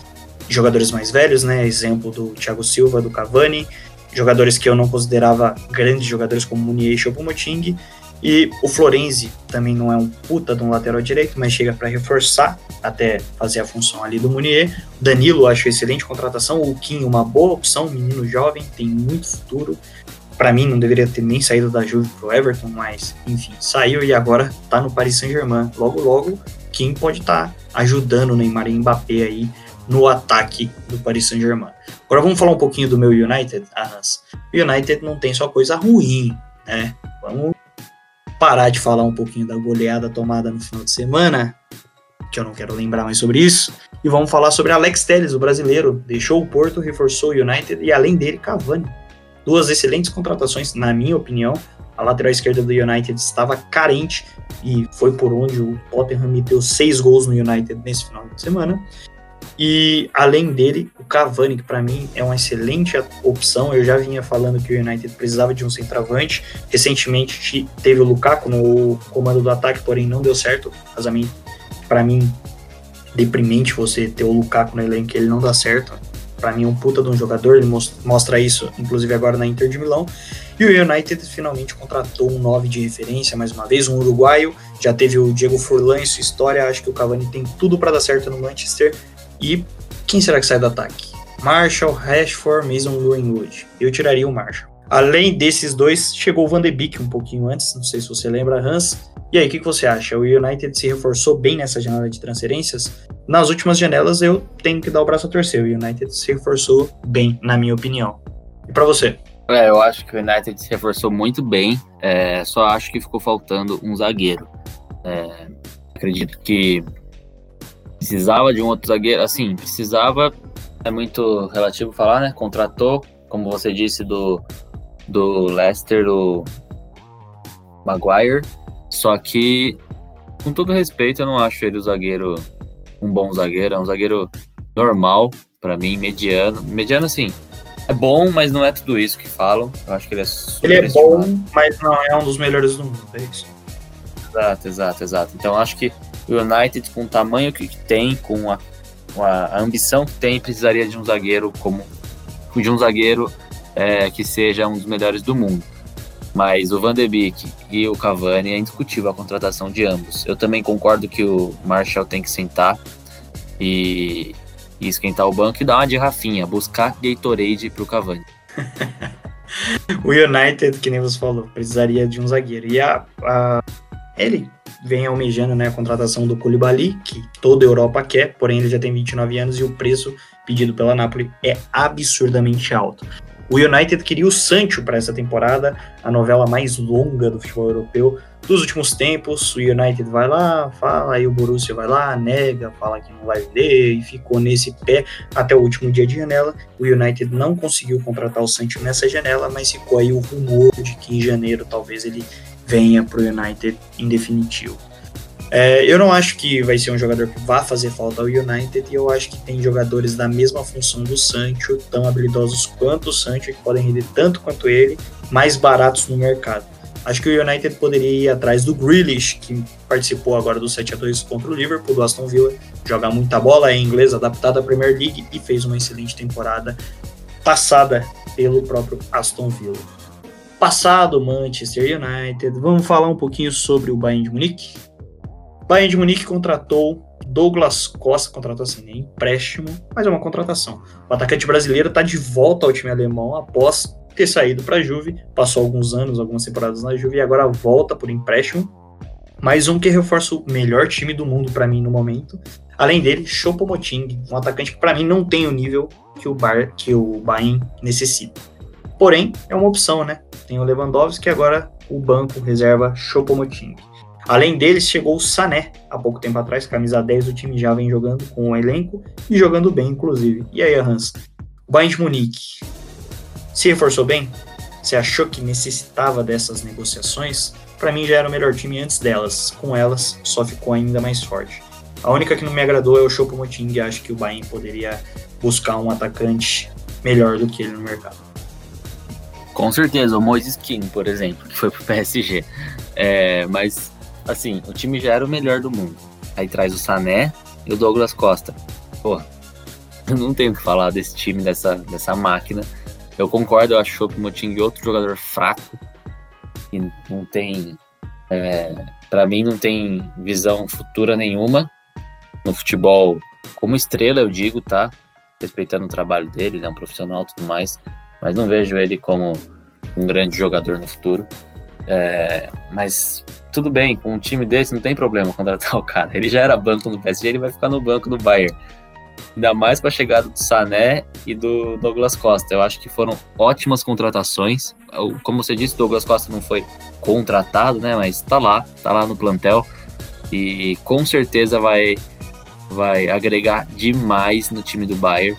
de jogadores mais velhos, né? Exemplo do Thiago Silva, do Cavani, jogadores que eu não considerava grandes jogadores como Munier e Choupo-Moting, e o Florenzi também não é um puta de um lateral direito, mas chega para reforçar, até fazer a função ali do Munier. Danilo acho excelente contratação, o Kim uma boa opção, menino jovem, tem muito futuro. Para mim não deveria ter nem saído da Juve pro Everton, mas enfim, saiu e agora tá no Paris Saint-Germain. Logo logo, Kim pode estar tá ajudando o Neymar e Mbappé aí no ataque do Paris Saint-Germain. Agora vamos falar um pouquinho do meu United, Hans. O United não tem só coisa ruim, né? Vamos parar de falar um pouquinho da goleada tomada no final de semana, que eu não quero lembrar mais sobre isso, e vamos falar sobre Alex Telles, o brasileiro. Deixou o Porto, reforçou o United e além dele, Cavani. Duas excelentes contratações, na minha opinião. A lateral esquerda do United estava carente e foi por onde o Tottenham meteu seis gols no United nesse final de semana. E além dele, o Cavani, que para mim é uma excelente opção. Eu já vinha falando que o United precisava de um centroavante. Recentemente teve o Lukaku no comando do ataque, porém não deu certo. Casamento, para mim, deprimente você ter o Lukaku no elenco, ele não dá certo. Para mim é um puta de um jogador, ele mostra isso, inclusive agora na Inter de Milão. E o United finalmente contratou um 9 de referência, mais uma vez, um uruguaio. Já teve o Diego Furlan em sua história. Acho que o Cavani tem tudo para dar certo no Manchester. E quem será que sai do ataque? Marshall, Rashford, Mason Greenwood. Eu tiraria o Marshall. Além desses dois, chegou o Van de Beek um pouquinho antes, não sei se você lembra, Hans. E aí, o que, que você acha? O United se reforçou bem nessa janela de transferências? Nas últimas janelas, eu tenho que dar o braço a torcer. O United se reforçou bem, na minha opinião. E para você? É, eu acho que o United se reforçou muito bem, é, só acho que ficou faltando um zagueiro. É, acredito que precisava de um outro zagueiro, assim, precisava, é muito relativo falar, né? Contratou, como você disse, do, do Leicester, do Maguire, só que, com todo respeito, eu não acho ele o zagueiro, um bom zagueiro, é um zagueiro normal, para mim, mediano, mediano assim, é bom, mas não é tudo isso que falam, eu acho que ele é Ele é bom, mas não é um dos melhores do mundo, é isso. Exato, exato, exato. Então acho que o United, com o tamanho que tem, com a, a, ambição que tem, precisaria de um zagueiro como de um zagueiro é, que seja um dos melhores do mundo. Mas o Van de Beek e o Cavani é indiscutível a contratação de ambos. Eu também concordo que o Marshall tem que sentar e, e esquentar o banco e dar uma de Rafinha, buscar Gatorade para o Cavani. o United, que nem você falou, precisaria de um zagueiro. E a, a ele vem almejando né, a contratação do Koulibaly, que toda a Europa quer, porém ele já tem 29 anos e o preço pedido pela Napoli é absurdamente alto. O United queria o Sancho para essa temporada, a novela mais longa do futebol europeu dos últimos tempos. O United vai lá, fala, aí o Borussia vai lá, nega, fala que não vai vender e ficou nesse pé até o último dia de janela. O United não conseguiu contratar o Sancho nessa janela, mas ficou aí o rumor de que em janeiro talvez ele venha para o United em definitivo. É, eu não acho que vai ser um jogador que vá fazer falta ao United e eu acho que tem jogadores da mesma função do Sancho, tão habilidosos quanto o Sancho, que podem render tanto quanto ele, mais baratos no mercado. Acho que o United poderia ir atrás do Grealish, que participou agora do 7 a 2 contra o Liverpool, do Aston Villa, joga muita bola, é inglês, adaptado à Premier League e fez uma excelente temporada passada pelo próprio Aston Villa passado Manchester United, vamos falar um pouquinho sobre o Bayern de Munique. Bayern de Munique contratou Douglas Costa, contratou assim, nem empréstimo, mas é uma contratação. O atacante brasileiro está de volta ao time alemão após ter saído para a Juve, passou alguns anos, algumas temporadas na Juve e agora volta por empréstimo. Mais um que reforça o melhor time do mundo para mim no momento. Além dele, Choupo-Moting, um atacante que para mim não tem o nível que o, Bar, que o Bayern necessita. Porém, é uma opção, né? Tem o Lewandowski e agora o banco reserva Choupo-Moting. Além deles, chegou o Sané, há pouco tempo atrás, camisa 10 do time já vem jogando com o elenco e jogando bem, inclusive. E aí, Hans? O Bayern de Munique se reforçou bem? Você achou que necessitava dessas negociações? Para mim já era o melhor time antes delas. Com elas, só ficou ainda mais forte. A única que não me agradou é o Choupo-Moting e acho que o Bayern poderia buscar um atacante melhor do que ele no mercado. Com certeza, o Moises King, por exemplo, que foi pro PSG. É, mas, assim, o time já era o melhor do mundo. Aí traz o Sané e o Douglas Costa. Pô, não tenho o que falar desse time, dessa, dessa máquina. Eu concordo, eu acho o Moting outro jogador fraco, que não tem. É, para mim, não tem visão futura nenhuma no futebol como estrela, eu digo, tá? Respeitando o trabalho dele, ele é um profissional e tudo mais mas não vejo ele como um grande jogador no futuro. É, mas tudo bem, com um time desse não tem problema contratar o cara. Ele já era banco no PSG, ele vai ficar no banco do Bayern. Ainda mais com a chegada do Sané e do Douglas Costa. Eu acho que foram ótimas contratações. Como você disse, Douglas Costa não foi contratado, né? Mas tá lá, tá lá no plantel. E com certeza vai, vai agregar demais no time do Bayern,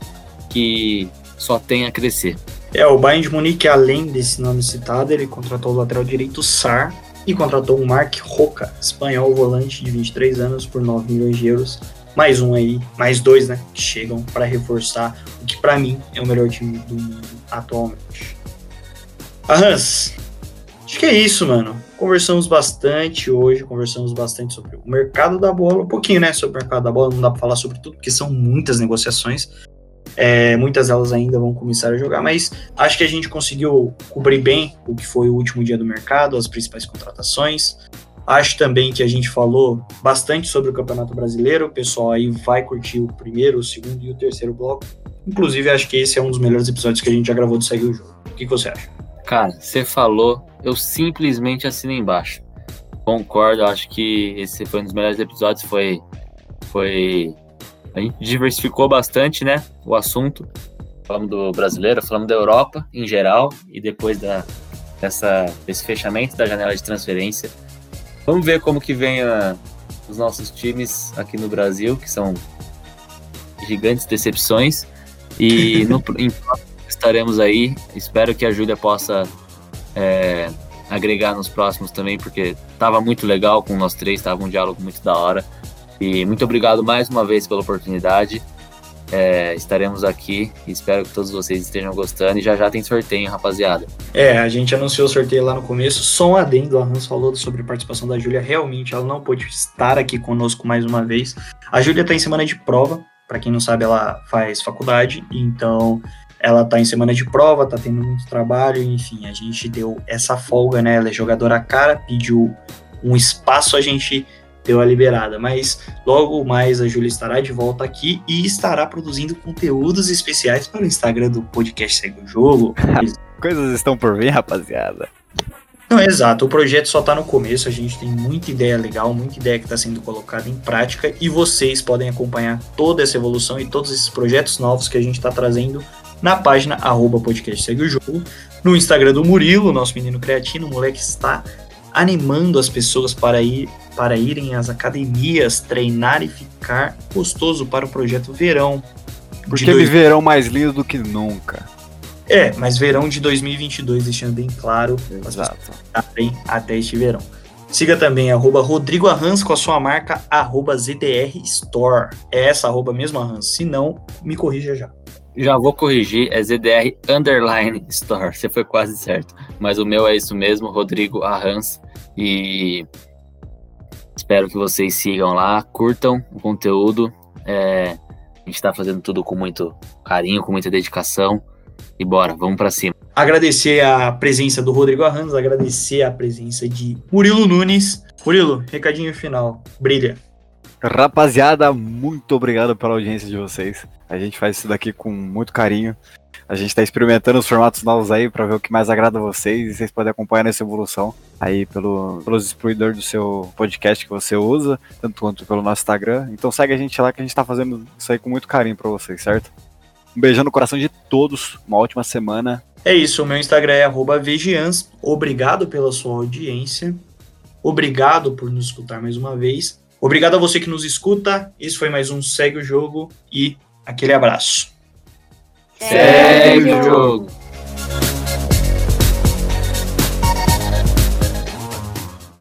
que só tem a crescer. É, o Bayern de Munique, além desse nome citado, ele contratou o lateral direito Sar e contratou o Mark Roca, espanhol volante de 23 anos, por 9 milhões de euros. Mais um aí, mais dois, né, que chegam para reforçar o que para mim é o melhor time do mundo atualmente. Hans, acho que é isso, mano. Conversamos bastante hoje, conversamos bastante sobre o mercado da bola, um pouquinho, né, sobre o mercado da bola, não dá para falar sobre tudo, porque são muitas negociações. É, muitas delas ainda vão começar a jogar, mas acho que a gente conseguiu cobrir bem o que foi o último dia do mercado, as principais contratações. Acho também que a gente falou bastante sobre o Campeonato Brasileiro. O pessoal aí vai curtir o primeiro, o segundo e o terceiro bloco. Inclusive, acho que esse é um dos melhores episódios que a gente já gravou do Segue o Jogo. O que, que você acha? Cara, você falou, eu simplesmente assino embaixo. Concordo, acho que esse foi um dos melhores episódios. Foi. Foi a gente diversificou bastante, né, o assunto. Falamos do brasileiro, falamos da Europa em geral e depois da, dessa, desse fechamento da janela de transferência. Vamos ver como que vem a, os nossos times aqui no Brasil, que são gigantes decepções. E no, em, estaremos aí. Espero que a Júlia possa é, agregar nos próximos também, porque estava muito legal com nós três, estava um diálogo muito da hora. E muito obrigado mais uma vez pela oportunidade. É, estaremos aqui espero que todos vocês estejam gostando. E já já tem sorteio, rapaziada. É, a gente anunciou o sorteio lá no começo. Só um adendo, a Hans falou sobre a participação da Júlia. Realmente, ela não pôde estar aqui conosco mais uma vez. A Júlia está em semana de prova. Para quem não sabe, ela faz faculdade. Então, ela está em semana de prova, está tendo muito trabalho. Enfim, a gente deu essa folga, né? Ela é jogadora cara, pediu um espaço, a gente deu a liberada. Mas logo mais a Júlia estará de volta aqui e estará produzindo conteúdos especiais para o Instagram do podcast Segue o Jogo. Coisas estão por vir, rapaziada. Não, exato. O projeto só está no começo. A gente tem muita ideia legal, muita ideia que está sendo colocada em prática e vocês podem acompanhar toda essa evolução e todos esses projetos novos que a gente está trazendo na página arroba podcast segue o jogo, no Instagram do Murilo, nosso menino criativo, o moleque está animando as pessoas para ir para irem às academias, treinar e ficar gostoso para o projeto Verão. Porque dois... verão mais lindo do que nunca. É, mas verão de 2022, deixando bem claro Exato. até este verão. Siga também arroba Rodrigo Arrans com a sua marca arroba ZDR Store. É essa arroba mesmo, Arrans? Se não, me corrija já. Já vou corrigir, é ZDR Underline Store. Você foi quase certo. Mas o meu é isso mesmo, Rodrigo Arrans. E espero que vocês sigam lá, curtam o conteúdo. É, a gente está fazendo tudo com muito carinho, com muita dedicação. E bora, vamos para cima. Agradecer a presença do Rodrigo Arranz, agradecer a presença de Murilo Nunes. Murilo, recadinho final. Brilha. Rapaziada, muito obrigado pela audiência de vocês. A gente faz isso daqui com muito carinho. A gente está experimentando os formatos novos aí para ver o que mais agrada a vocês e vocês podem acompanhar nessa evolução aí pelo, pelos distribuidores do seu podcast que você usa, tanto quanto pelo nosso Instagram. Então segue a gente lá que a gente está fazendo isso aí com muito carinho para vocês, certo? Um beijão no coração de todos, uma ótima semana. É isso, o meu Instagram é Vigians. Obrigado pela sua audiência. Obrigado por nos escutar mais uma vez. Obrigado a você que nos escuta. Esse foi mais um Segue o Jogo e aquele abraço. Segue o jogo.